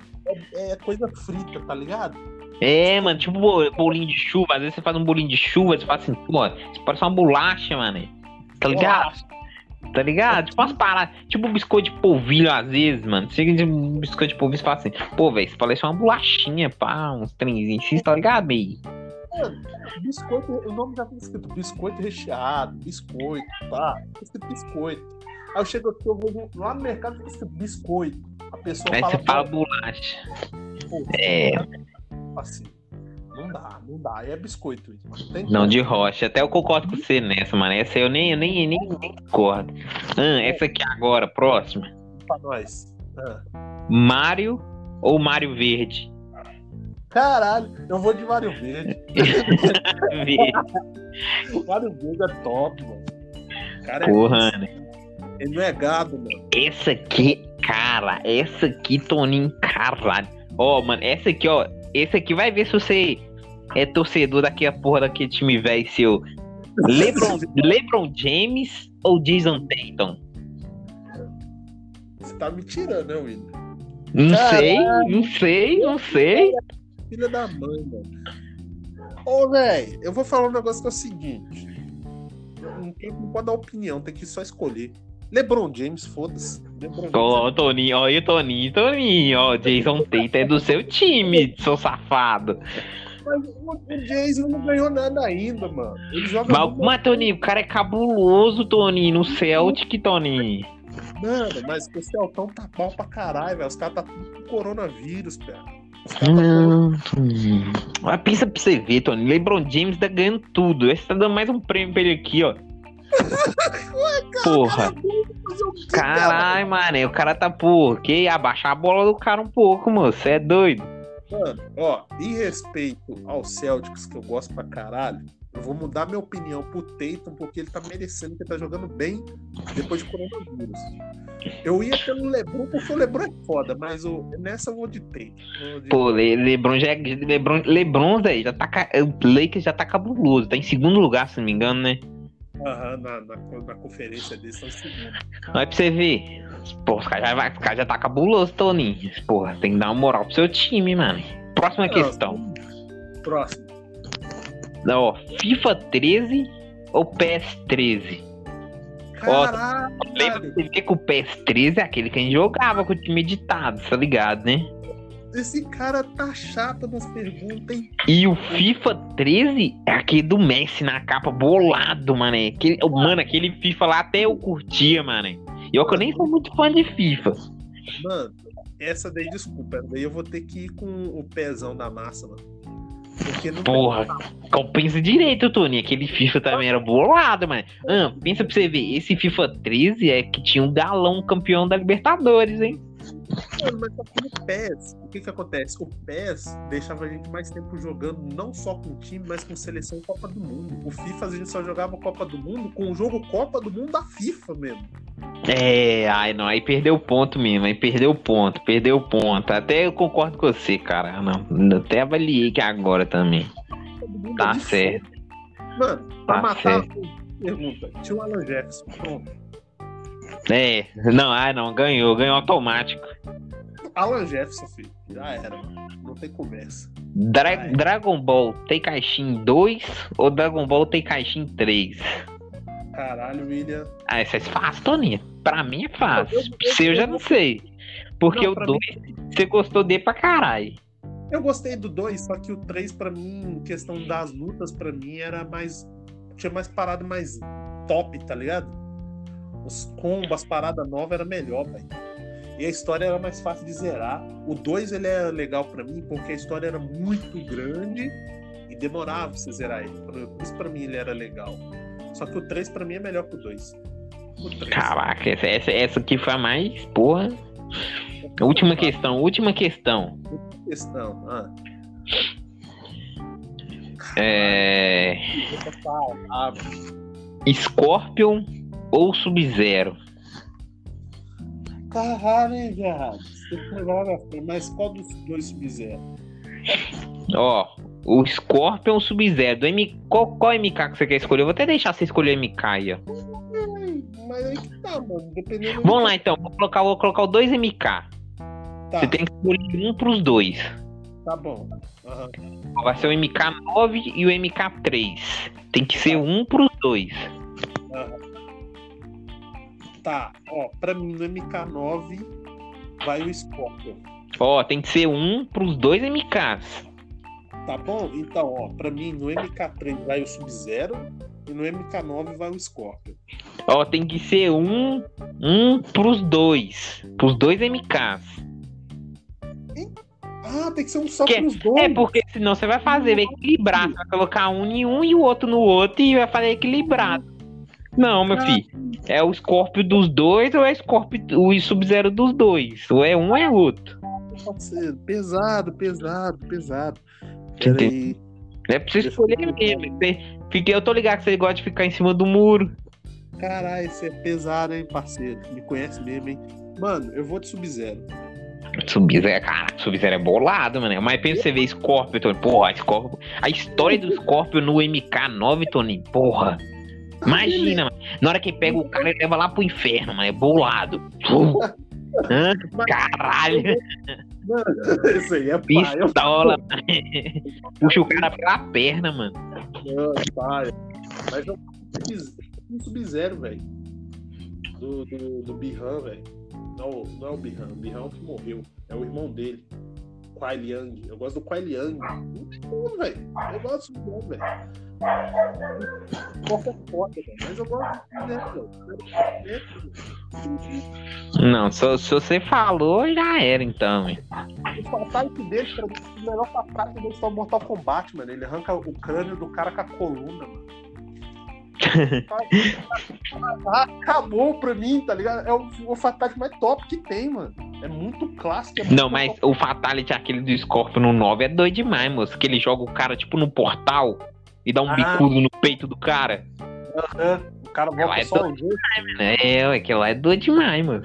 é, é coisa frita, tá ligado? É, mano, tipo bolinho de chuva. Às vezes você faz um bolinho de chuva, você faz assim, pô, você parece uma bolacha, mano. Tá ligado? Bolacha. Tá ligado? Tipo umas paradas. Tipo um biscoito de polvilho, às vezes, mano. Chega de um biscoito de polvilho e fala assim, pô, velho, você parece uma bolachinha, pá, uns trenzinhos assim, tá ligado, meio? biscoito, o nome já tá escrito biscoito recheado, biscoito, pá, tá escrito biscoito. Aí eu chego aqui, eu vou lá no mercado e escrito biscoito. A pessoa Aí fala. você fala bolacha. Pô, é. Assim. Não dá, não dá. É biscoito. Tem não, de rocha. Até eu concordo com você nessa, mano. Essa eu nem, eu nem, nem, nem concordo. Ah, essa aqui agora, próxima. Pra nós. Ah. Mario ou Mario Verde? Caralho, eu vou de Mario Verde. <laughs> Verde. Mario Verde é top, mano. Cara, Porra, é né? Ele não é gado, mano. Essa aqui, cara, essa aqui, Toninho, caralho. Ó, oh, mano, essa aqui, ó, esse aqui vai ver se você é torcedor daqui a porra daquele time velho seu. LeBron, LeBron James ou Jason Tatum? Você tá me tirando, né, William? Não Caralho. sei, não sei, não sei. Filha da mãe, mano. Ô, velho, eu vou falar um negócio que é o seguinte. Não pode dar opinião, tem que só escolher. LeBron James, foda-se. Ó, oh, Toninho, ó, e o Toninho, Toninho, ó, Jason Tatum é do seu time, <laughs> seu safado. Mas o Jason não ganhou nada ainda, mano. Ele joga mas, mas Toninho, o cara é cabuloso, Toninho, no Celtic, Toninho. Mano, mas o Celtão tá mal pra caralho, velho. Os caras tá tudo com coronavírus, cara. Não, Toninho. Mas pensa pra você ver, Toninho. LeBron James tá ganhando tudo. Esse tá dando mais um prêmio pra ele aqui, ó. Porra. Caralho, mano. O cara tá por que abaixar a bola do cara um pouco, moço. Você é doido. Mano, ó, em respeito ao Celtics, que eu gosto pra caralho, eu vou mudar minha opinião pro Tatum, porque ele tá merecendo, que ele tá jogando bem depois de coronavírus. Eu ia pelo Lebron, porque o Lebron é foda, mas o, nessa eu vou de Tatum. Vou de... Pô, Le, Lebron já é. Lebron, Lebron, velho, já tá. O Lakers já tá cabuloso. Tá em segundo lugar, se não me engano, né? Aham, na, na, na, conferência dele são segundo. Vai pra você ver. Pô, os caras já, vai, cara já tá cabuloso, Toninho. Porra, tem que dar uma moral pro seu time, mano. Próxima Não, questão. Próximo. Ó, FIFA 13 ou PS 13? Caralho! Lembra que o PS 13 é aquele que a gente jogava com o time editado, tá ligado, né? Esse cara tá chato nas perguntas, hein? E o FIFA 13 é aquele do Messi na capa, bolado, mano. Aquele, mano, aquele FIFA lá até eu curtia, mano. E eu que eu nem sou muito fã de FIFA. Mano, essa daí, desculpa, daí eu vou ter que ir com o pezão da massa, mano. Porra, compensa direito, Tony. Aquele FIFA também era bolado, mano. Ah, pensa pra você ver, esse FIFA 13 é que tinha um galão campeão da Libertadores, hein? Mano, mas só que no PES, o que que acontece? O PES deixava a gente mais tempo jogando não só com time, mas com seleção Copa do Mundo. O FIFA a gente só jogava Copa do Mundo com o jogo Copa do Mundo da FIFA mesmo. É, ai não, aí perdeu o ponto mesmo, aí perdeu o ponto, perdeu o ponto. Até eu concordo com você, cara. Não, até avaliei que agora também. Tá certo. Mano, pra tá matar certo. pergunta, tinha o Alan Jefferson, pronto. É, não, ah, não, ganhou, ganhou automático. Alan Jefferson, filho, já era. Não tem conversa. Dra Dragon Ball tem caixinha 2 ou Dragon Ball tem caixinha 3? Caralho, William. Ah, isso é fácil, Toninho. Pra mim é fácil. Se eu já não sei. Porque não, o 2, mim... você gostou dele pra caralho. Eu gostei do 2, só que o 3, pra mim, questão das lutas, pra mim, era mais. Tinha mais parada mais top, tá ligado? Os combos, as paradas novas era melhor, velho. E a história era mais fácil de zerar. O 2 ele era legal para mim porque a história era muito grande e demorava pra você zerar ele. Por isso pra mim ele era legal. Só que o 3 para mim é melhor que o 2. Caraca, essa, essa aqui foi a mais, porra. Última questão, última questão. Última questão, ah. É. Scorpion ou Sub-Zero? Caralho, hein, viado? Mas qual dos dois Sub-Zero? Ó, o Scorpion Sub-Zero. M... Qual, qual MK que você quer escolher? Eu vou até deixar você escolher MK aí, ó. Mas aí que tá, mano. Dependendo Vamos lá então, vou colocar, vou colocar o 2 MK. Tá. Você tem que escolher um pros dois. Tá bom. Uhum. Vai ser o MK9 e o MK3. Tem que ser um pros dois. Tá, ó, pra mim no MK9 vai o Scorpion. Ó, tem que ser um pros dois MKs. Tá bom? Então, ó, pra mim no MK3 vai o Sub-Zero e no MK9 vai o Scorpion. Ó, tem que ser um, um pros dois. Pros dois MKs. Ah, tem que ser um só que, pros dois. É, porque senão você vai fazer vai equilibrar. Você vai colocar um em um e o outro no outro e vai fazer equilibrado. Não, meu ah. filho. É o Scorpio dos dois ou é Scorpio, o Sub-Zero dos dois? Ou é um ou é outro? Pesado, pesado, pesado. Peraí. É pra você escolher mesmo. Fiquei, eu tô ligado que você gosta de ficar em cima do muro. Caralho, você é pesado, hein, parceiro? Me conhece mesmo, hein? Mano, eu vou de Sub-Zero. Sub-Zero, cara, Sub-Zero é bolado, mano. Mas pensa você ver Scorpio, Tony. Porra, Scorpio. A história do Scorpio no MK9, Tony. Porra. Imagina, mano. Na hora que pega o cara, ele leva lá pro inferno, mano. É bolado. Hã? Caralho. Mano, isso aí é Pistola, Puxa o cara pela perna, mano. Mano, pai. Mas eu um Sub-Zero, velho. Do, do, do Bihan, velho. Não, não é o Bihan. O Bihan é o que morreu. É o irmão dele. Kuai Liang. Eu gosto do Kuai Liang. Muito bom, velho. Eu gosto do bom, velho. Qualquer foda, mas eu gosto do Não, se, se você falou, já era então, hein. O fatality dele, pra mim, o melhor fatality dele foi o Mortal Kombat, mano. Ele arranca o crânio do cara com a coluna, mano. <laughs> Acabou pra mim, tá ligado? É o, o Fatality mais top que tem, mano. É muito clássico. É muito não, mas top. o Fatality, aquele do Scorpion no 9, é doido demais, moço. Que ele joga o cara, tipo, no portal e dá um ah. bicudo no peito do cara. Uhum. O cara volta é só um jeito. Né? É, aquilo lá é doido demais, mano.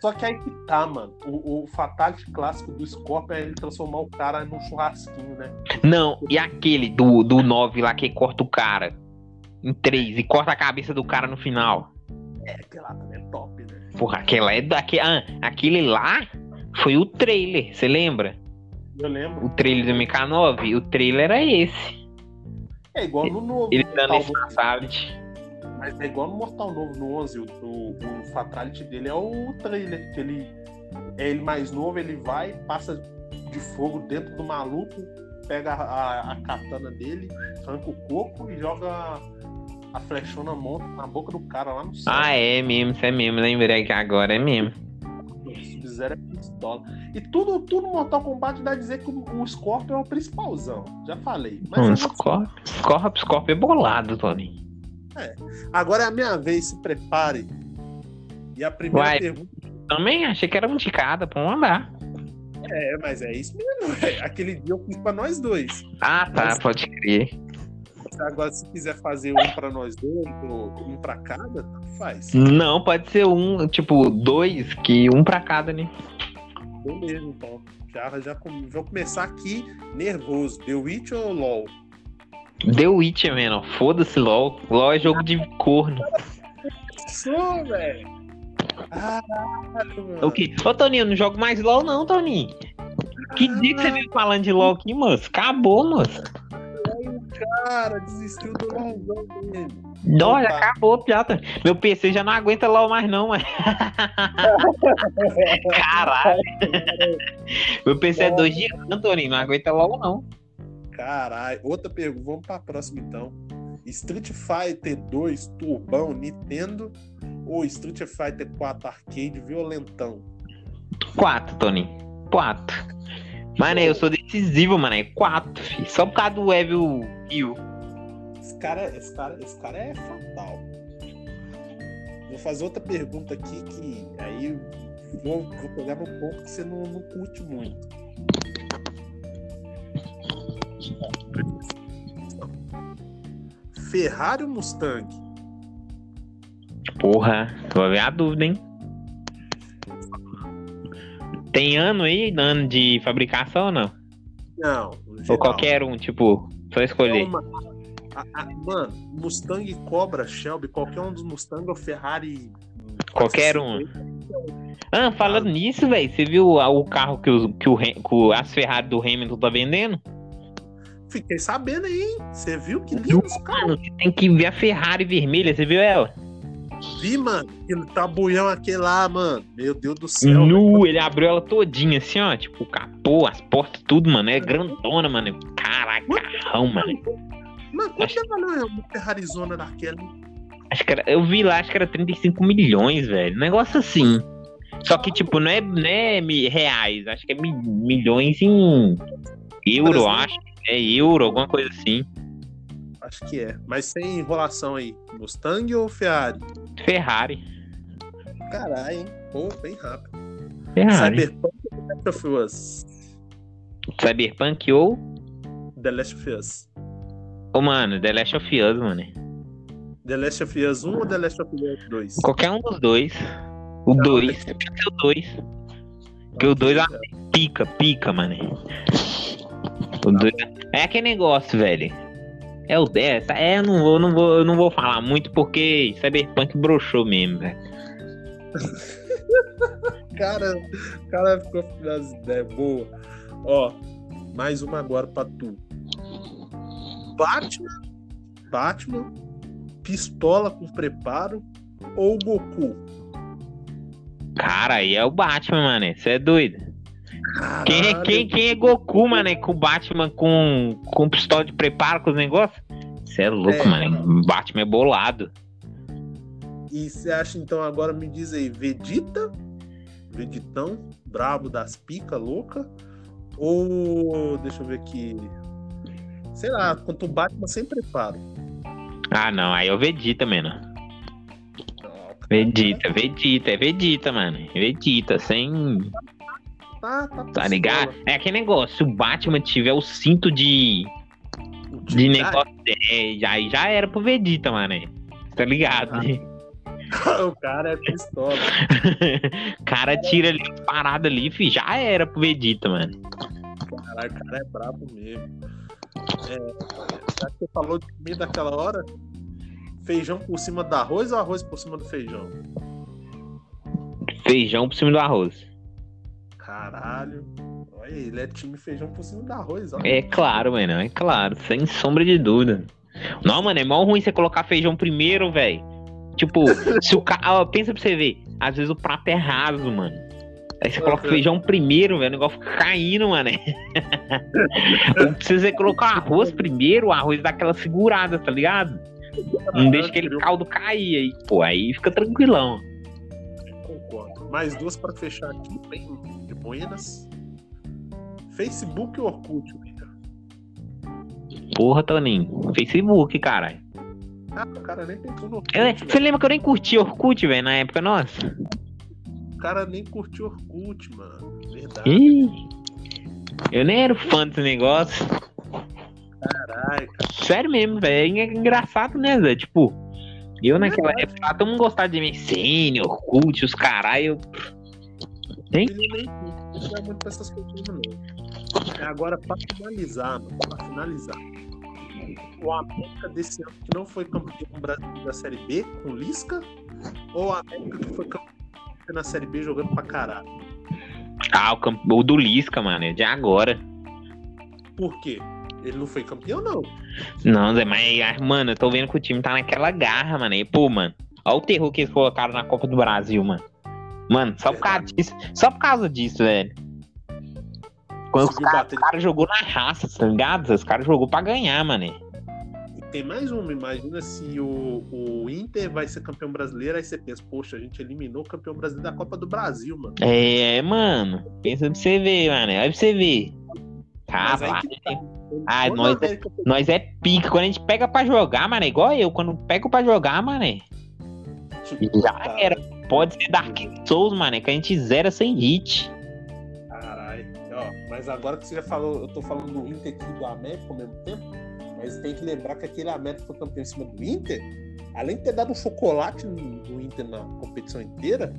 Só que aí que tá, mano. O, o Fatality clássico do Scorpion é ele transformar o cara num churrasquinho, né? Não, e aquele do, do 9 lá que corta o cara em 3 e corta a cabeça do cara no final. É, aquele lá também é top, né? Porra, aquela é daqui. Ah, aquele lá foi o trailer, você lembra? Eu lembro. O trailer do MK9, o trailer era esse. É igual no novo. Ele dando esse fatality. Mas é igual no Mortal Novo, no 11. O, o, o fatality dele é o trailer. Que ele é ele mais novo, ele vai, passa de fogo dentro do maluco, pega a, a katana dele, arranca o corpo e joga a flechona monta na boca do cara lá no céu. Ah, é mesmo, isso é mesmo. Lembrei que agora é mesmo. Sub-Zero é pistola. E tudo, tudo Mortal Kombat dá a dizer que o Scorpion é o principalzão. Já falei. Mas hum, Scorpion, Scorpion, Scorpion é bolado, Tony. É. Agora é a minha vez, se prepare. E a primeira Vai. pergunta também achei que era um de cada pra mandar. É, mas é isso mesmo. velho. Aquele dia eu fiz pra nós dois. Ah, tá, Mas- pode crer. Agora, se quiser fazer um pra nós dois, um pra cada, faz. Não, pode ser um, tipo, dois, que um pra cada, né? Beleza, então. Já, já vou começar aqui nervoso. The Witch ou LOL? The Witcher, mano. Foda-se, LOL. LOL é jogo de corno. Sou, velho. Caralho, mano. O quê? Ô, Toninho, eu não jogo mais LOL, não, Toninho. Que dia que você veio falando de LOL aqui, moço? Acabou, moço. Cara, desistiu do LOLzão dele. Não, já Opa. acabou, piada. Meu PC já não aguenta LOL mais, não, mano. <laughs> Caralho. Meu PC é 2 de RAM, Toninho. Não aguenta LOL, não. Caralho. Outra pergunta. Vamos pra próxima, então. Street Fighter 2 Turbão Nintendo ou Street Fighter 4 Arcade Violentão? Quatro, Toninho. Quatro. Mano, eu sou decisivo, mano. É quatro, filho. Só por causa do Evil Hill. Esse cara, esse, cara, esse cara é fatal. Vou fazer outra pergunta aqui que aí vou, vou pegar no ponto que você não, não curte muito. Ferrari ou Mustang? Porra, vou ver a dúvida, hein? Tem ano aí? Ano de fabricação ou não? Não. Ou qualquer um, tipo, só escolher. Uma- a- a- mano, Mustang Cobra, Shelby, qualquer um dos Mustang ou Ferrari. Qualquer um. Ah, falando nisso, velho, você viu o carro que, os, que, o, que o- as Ferrari do Hamilton tá vendendo? Fiquei sabendo aí, hein? Você viu que lindo esse carro? Mano, você tem que ver a Ferrari vermelha, você viu ela? Vi, mano. Aquele tabuião aquele lá, mano. Meu Deus do céu. Nu, ele abriu ela todinha, assim, ó, tipo, capô, as portas, tudo, mano, é grandona, mano. Caraca, carrão, mano. Mano, quanto que valeu uma Ferrarizona daquela? Acho que era, eu vi lá, acho que era 35 milhões, velho. Negócio assim. Só que, tipo, não é, não é reais, acho que é mi- milhões em euro, Brasil. acho. É euro, alguma coisa assim. Acho que é. Mas sem enrolação aí. Mustang ou Ferrari? Ferrari. Caralho, hein? Pô, bem rápido. Ferrari. Cyberpunk ou The Last of Us? Cyberpunk ou. The Last of Us. Ô, mano, The Last of Us, mano. The Last of Us 1 ou The Last of Us 2? Qualquer um dos dois. O Não, 2. Pode ser o 2. Porque o 2 é pica, pica, mano. O dois... É aquele negócio, velho. É o 10. É, eu não vou, não vou, eu não vou falar muito porque Cyberpunk broxou mesmo, velho. <laughs> Cara, o cara ficou com as ideias boas. Ó, mais uma agora pra tu. Batman, Batman, pistola com preparo ou Goku? Cara, aí é o Batman, mano. Você é doido. Quem é, quem, quem é Goku, mano? Com o Batman com, com pistola de preparo com os negócios? Você é louco, É. mano. Batman é bolado. E você acha então agora me diz aí, Vegeta, Vegetão, brabo das pica louca, ou deixa eu ver aqui, sei lá, quanto o Batman sem preparo. Ah, não. Aí é o Vegeta, mano. Vegeta, Vegeta, é Vegeta, mano. Vegeta, sem. Tá, tá, Tá ligado? É aquele negócio. Se o Batman tiver o cinto de. De negócio. É, aí já era pro Vegeta, mano. Tá ligado? Ah. <laughs> né? o cara é pistola. O cara tira ali as paradas ali, fi, já era pro Vegeta, mano. Caralho, o cara é brabo mesmo. É, já que você falou de comida daquela hora, feijão por cima do arroz ou arroz por cima do feijão? Feijão por cima do arroz. Caralho. Olha, ele é time feijão por cima do arroz, ó. É claro, mano, é claro, sem sombra de dúvida. Não, mano, é mó ruim você colocar feijão primeiro, velho. Tipo, <laughs> se o cara. Pensa pra você ver. Às vezes o prato é raso, mano. Aí você coloca Uhum. feijão primeiro, velho. O negócio fica caindo, mano. <laughs> Se você colocar arroz primeiro, o arroz dá aquela segurada, tá ligado? Não deixa aquele caldo cair aí. Pô, aí fica tranquilão. Concordo. Mais duas pra fechar aqui, bem buenas. Facebook ou Orkut, William? Porra, Toninho. Facebook, caralho. Ah, o cara nem pensou no Orkut. Eu- velho. Você lembra que eu nem curti Orkut, velho, na época nossa? cara nem curtiu Orkut, mano. Verdade. Ih, eu nem era fã desse negócio. Caralho, cara. Sério mesmo, velho. É engraçado, né, Zé? Tipo, eu naquela época, todo mundo gostava de MSN, Orkut, os caralho. Hein? Ele nem não vai muito pra essas coisas, não. É agora, pra finalizar, mano, pra finalizar. O América desse ano que não foi campeão brasileiro da Série B com Lisca? Ou o América que foi campeão na Série B jogando pra caralho? Ah, o, camp... o do Lisca, mano, é de agora. Por quê? Ele não foi campeão, não. Não, Zé, mas, ah, mano, eu tô vendo que o time tá naquela garra, mano. E, pô, mano, olha o terror que eles colocaram na Copa do Brasil, mano. Mano, só por causa disso. Só por causa disso, velho. Quando os caras cara jogou na raça, tá ligado? Os caras jogou pra ganhar, mano. E tem mais uma, imagina se o, o Inter vai ser campeão brasileiro, aí você pensa, poxa, a gente eliminou o campeão brasileiro da Copa do Brasil, mano. É, mano. Pensa pra você ver, mano. Olha pra você ver. Caralho. que tá. Ah, nós América foi Nós é pica. Quando a gente pega pra jogar, mano, é igual eu. Quando pego pra jogar, mano, tipo, já era. Pode ser Dark Souls, mano, que a gente zera sem hit. Caralho. Ó, mas agora que você já falou, eu tô falando do Inter aqui e do América ao mesmo tempo, mas tem que lembrar que aquele América foi campeão em cima do Inter, além de ter dado um chocolate no Inter na competição inteira,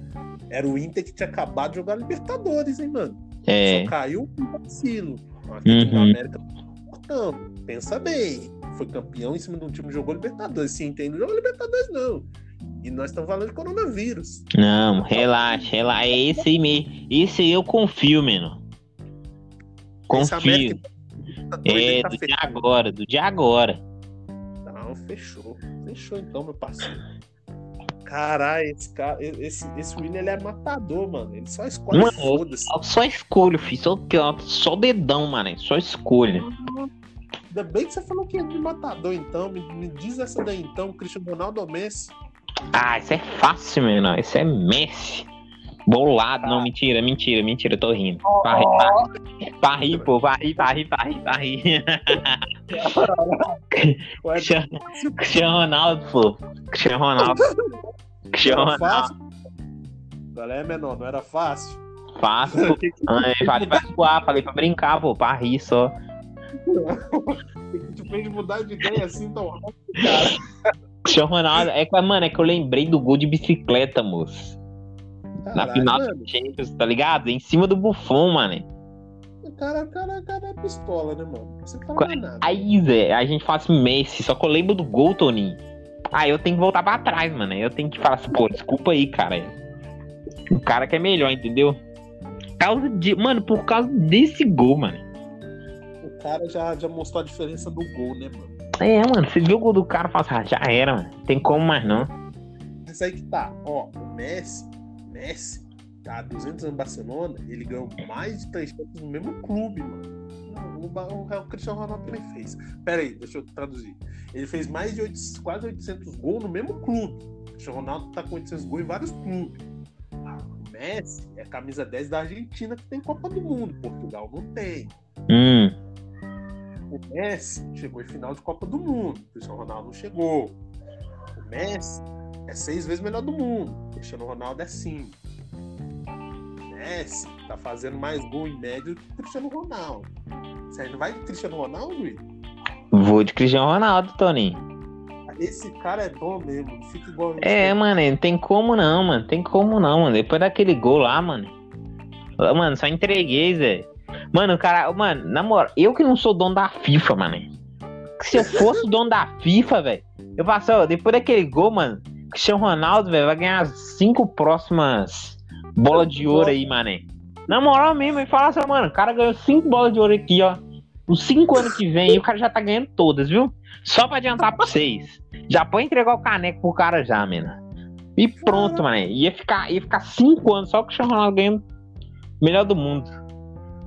era o Inter que tinha acabado de jogar Libertadores, hein, mano? É. Só caiu um vacilo. Aquele Uhum. América portão. Pensa bem. Foi campeão em cima de um time que jogou Libertadores. Se entende, não jogou Libertadores, não. E nós estamos falando de coronavírus. Não, relaxa, relaxa. É esse aí mesmo. Esse aí eu confio, mano. Confio. Tá É, tá do dia agora, do dia agora. Não, fechou. Fechou então, meu parceiro. Caralho, esse cara, esse, esse William ele é matador, mano. Ele só escolhe Mano, foda-se. Só escolho, filho. Só, só dedão, mano. Só escolha. Ainda bem que você falou que é de matador, então. Me, me diz essa daí, então. Cristiano Ronaldo ou Messi? Ah, isso é fácil, mano. Isso é Messi. Bolado. Não, mentira, mentira, mentira. Eu tô rindo. Pra rir, pra rir, pô. Rir, pra rir. <laughs> Ué, Cristiano Ronaldo, pô. Cristiano Ronaldo. Cristiano Ronaldo. Qual é, menor? Não era fácil? Fácil, pô. <laughs> Ai, Falei pra zoar, falei pra brincar, pô. Pra rir só. O que te fez mudar de ideia assim tão rápido, cara? Cristiano Ronaldo. É que, mano, é que eu lembrei do gol de bicicleta, moço. Na final mano. do Champions, tá ligado? Em cima do Buffon, mano. O cara, cara, cara é pistola, né, mano? Você mais nada. Aí, Zé, a gente fala assim, Messi, só que eu lembro do gol, Toninho. Aí eu tenho que voltar pra trás, mano. Aí eu tenho que falar assim, pô, desculpa aí, cara. O cara que é melhor, entendeu? Causa de, mano, por causa desse gol, mano. O cara já, já mostrou a diferença do gol, né, mano? É, mano, você viu o gol do cara assim, ah, já era, mano. Tem como mais não. Isso aí que tá. Ó, o Messi, Messi, tá há 200 anos no Barcelona, ele ganhou mais de 3 títulos no mesmo clube, mano. O, o, o Cristiano Ronaldo também fez. Pera aí, deixa eu traduzir. Ele fez mais de 8, quase 800 gols no mesmo clube. O Cristiano Ronaldo tá com 800 gols em vários clubes. O Messi é a camisa 10 da Argentina que tem Copa do Mundo. Portugal não tem. Hum, O Messi chegou em final de Copa do Mundo. O Cristiano Ronaldo não chegou. O Messi é seis vezes melhor do mundo. O Cristiano Ronaldo é cinco. O Messi tá fazendo mais gol em média do que o Cristiano Ronaldo. Você ainda vai de Cristiano Ronaldo, Luiz? vou de Cristiano Ronaldo, Toninho. Esse cara é bom mesmo. Não fica igual. É, mano, não tem como não, mano. Tem como não, mano. Depois daquele gol lá, mano. Mano, só entreguei, Zé. Mano, cara, mano, na moral, eu que não sou dono da FIFA, mano. Se eu fosse dono da FIFA, velho, eu passo, ó, depois daquele gol, mano, Cristiano Ronaldo, velho, vai ganhar as cinco próximas bolas de ouro aí, mané. Na moral mesmo, ele fala assim, mano, o cara ganhou cinco bolas de ouro aqui, ó. Os cinco anos que vem, e o cara já tá ganhando todas, viu? Só pra adiantar pra vocês. Já pode entregar o caneco pro cara já, mano. E pronto, mano. Ia ficar, ia ficar cinco anos só o Cristiano Ronaldo ganhando melhor do mundo.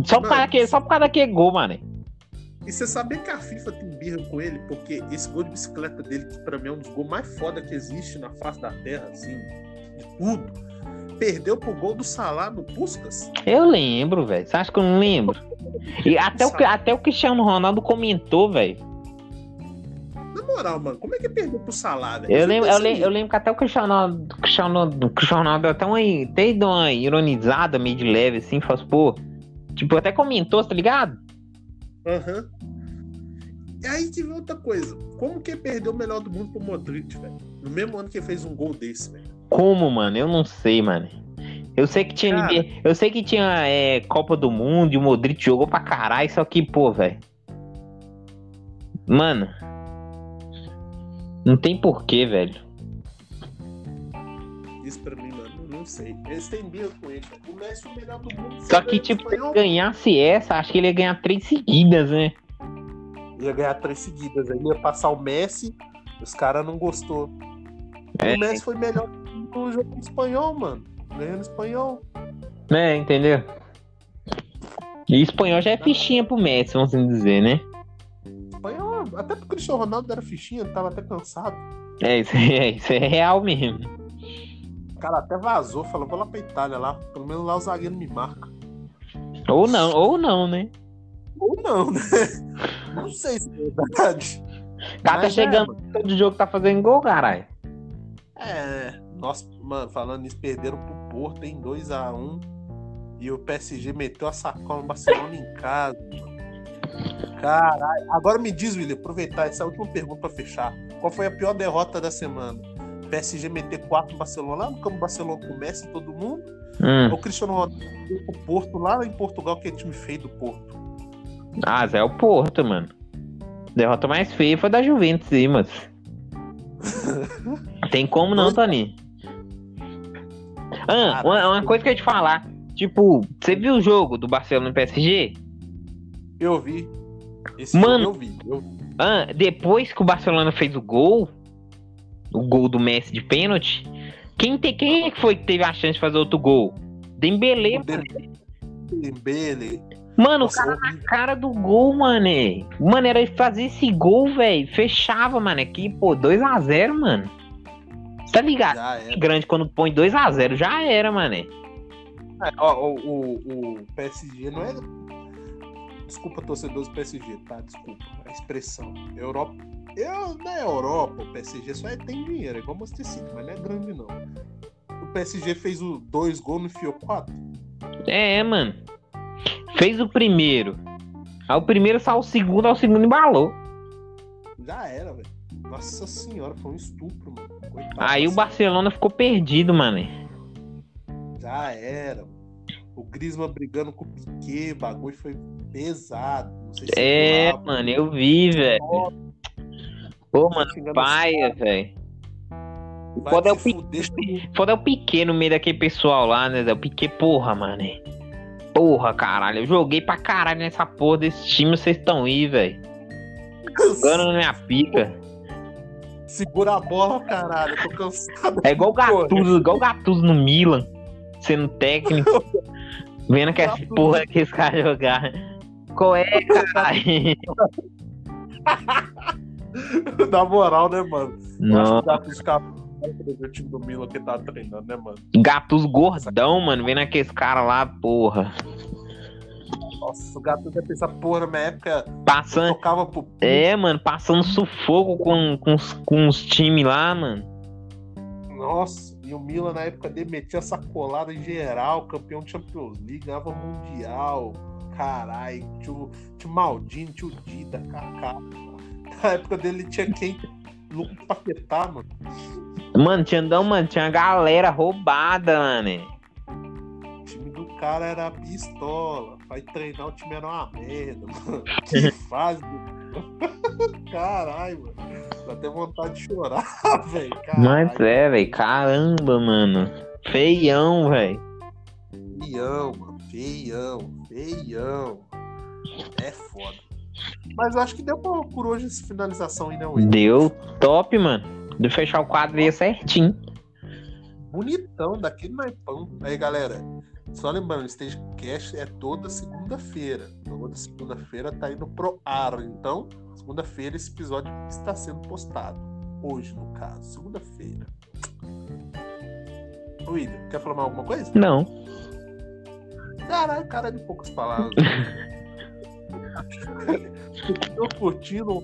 Só por, causa daquele, só por causa daquele gol, mano. E você sabia que a FIFA tem birra com ele? Porque esse gol de bicicleta dele, que pra mim é um dos gols mais foda que existe na face da terra, assim, de tudo. Perdeu pro gol do Salah no Puskas. Eu lembro, velho. Você acha que eu não lembro? E até o, até o Cristiano Ronaldo comentou, velho. Não, moral, mano, como é que perdeu pro salário? Eu lembro, eu, lembro, eu lembro que até o Cristiano Ronaldo, Cristiano, Ronaldo- Cristiano Ronaldo deu até uma, até deu uma ironizada meio de leve, assim, falou assim, pô. Tipo, até comentou, tá ligado? Aham. E aí tive outra coisa. Como que perdeu o melhor do mundo pro Modric, velho? No mesmo ano que ele fez um gol desse, velho. Como, mano? Eu não sei, mano. Eu sei que tinha, Cara. Eu sei que tinha é, Copa do Mundo e o Modric jogou pra caralho, só que, pô, velho. Mano. Não tem porquê, velho. Isso pra mim, não sei. Eles têm birra com ele. O Messi é o melhor do mundo. Só que, tipo, se ganhasse essa, acho que ele ia ganhar três seguidas, né? Ia ganhar três seguidas. Aí ia passar o Messi, os caras não gostou. É. O Messi foi melhor no jogo espanhol, mano. Ganhando espanhol. É, entendeu? E espanhol já é fichinha pro Messi, vamos assim dizer, né? Espanhol, até porque o Cristiano Ronaldo era fichinha, tava até cansado. É, isso <laughs> é, isso é real mesmo. O cara até vazou, falou, vou lá pra Itália lá. Pelo menos lá o zagueiro me marca. Ou não, ou não, né? Ou não, né? <laughs> Não sei se é verdade. O cara tá Mas é, chegando, todo jogo tá fazendo gol, caralho. É, nossa, mano, falando nisso, perderam pro Porto em 2x1 e o PSG meteu a sacola no Barcelona em casa, mano. Caralho. Agora me diz, William, aproveitar essa última pergunta pra fechar. Qual foi a pior derrota da semana? PSG meter 4 no Barcelona lá no campo Barcelona com o Messi e todo mundo? Hum. O Cristiano Ronaldo pro Porto lá em Portugal, que é time feio do Porto? Ah, Zé é o Porto, mano. Derrota mais feia foi da Juventus aí, mas. <laughs> Tem como não, Tony. Ah, uma, uma coisa que eu ia te falar. Tipo, você viu o jogo do Barcelona no PSG? Eu vi. Esse Mano. eu vi. Eu. Ah, depois que o Barcelona fez o gol, o gol do Messi de pênalti, quem, te, quem é que foi que teve a chance de fazer outro gol? Dembele, O Dembele-. Mano, Nossa, o cara na cara do gol, mano. Mano, era fazer esse gol, velho. Fechava, mano. Aqui, pô, 2x0, mano. Tá ligado? Grande quando põe 2x0, já era, mano. É, ó, o, o, o PSG não é. Desculpa, torcedores do PSG, tá? Desculpa a expressão. Europa. Eu, na Europa, o PSG só é, tem dinheiro, é igual o Manchester City, mas não é grande, não. O PSG fez o dois gols no enfiou quatro. É, mano. Fez o primeiro. Aí o primeiro saiu o segundo, aí o segundo embalou. Já era, velho. Nossa senhora, foi um estupro, mano. Coitado, Aí o Barcelona ficou perdido, mano. Já era. mano. O Griezmann brigando com o Piquet, o bagulho foi pesado. Não sei se É, mano, eu vi, velho. Pô, mano, paia, velho. Vai Foda é o fuder. Foda é o Piquet no meio daquele pessoal lá, né? O Piquet, porra, mano. Porra, caralho. Eu joguei pra caralho nessa porra desse time, vocês estão aí, velho. Jogando na minha pica. Segura a bola, caralho. Eu tô cansado. É igual o <laughs> Gattuso, igual o Gattuso no Milan, sendo técnico. <laughs> Vendo que essa porra que esse cara jogar. Qual é, <laughs> caralho? <laughs> Na moral, né, mano? Não. acho que o Gattuso ficava o time do Milan que tá treinando, né, mano? Gattuso gordão, mano, vendo aqueles caras lá, porra. Nossa, o Gattuso deve pensar, porra, na minha época Passando. tocava pro. É, mano, passando sufoco com, com, os- com os times lá, mano. Nossa, e o Milan na época dele metia sacolada em geral, campeão de Champions League, ganhava Mundial. Caralho, tio, tio Maldini, tio Dida, Kaká. Na época dele tinha quem? Lucas Paquetá, mano. Mano, tinha, não, mano, tinha uma galera roubada, mano. O time do cara era pistola. Vai treinar, o time era uma merda, mano. <laughs> Que fase. do- <laughs> Caralho, mano. Dá até vontade de chorar, <laughs> velho. Mas é, velho, caramba, mano. Feião, velho. Feião, mano. Feião, feião. É foda. Mas eu acho que deu pra, por hoje essa finalização aí, né, Will? Deu top, mano. De fechar o quadro aí certinho. Bonitão, daquele naipão. Aí, galera. Só lembrando, o Stagecast é toda segunda-feira. Toda segunda-feira tá indo pro ar. Então, segunda-feira esse episódio está sendo postado. Hoje, no caso. Segunda-feira. William, quer falar mais alguma coisa? Não. Caralho, cara de poucas palavras. <laughs> <laughs> Tô curtindo.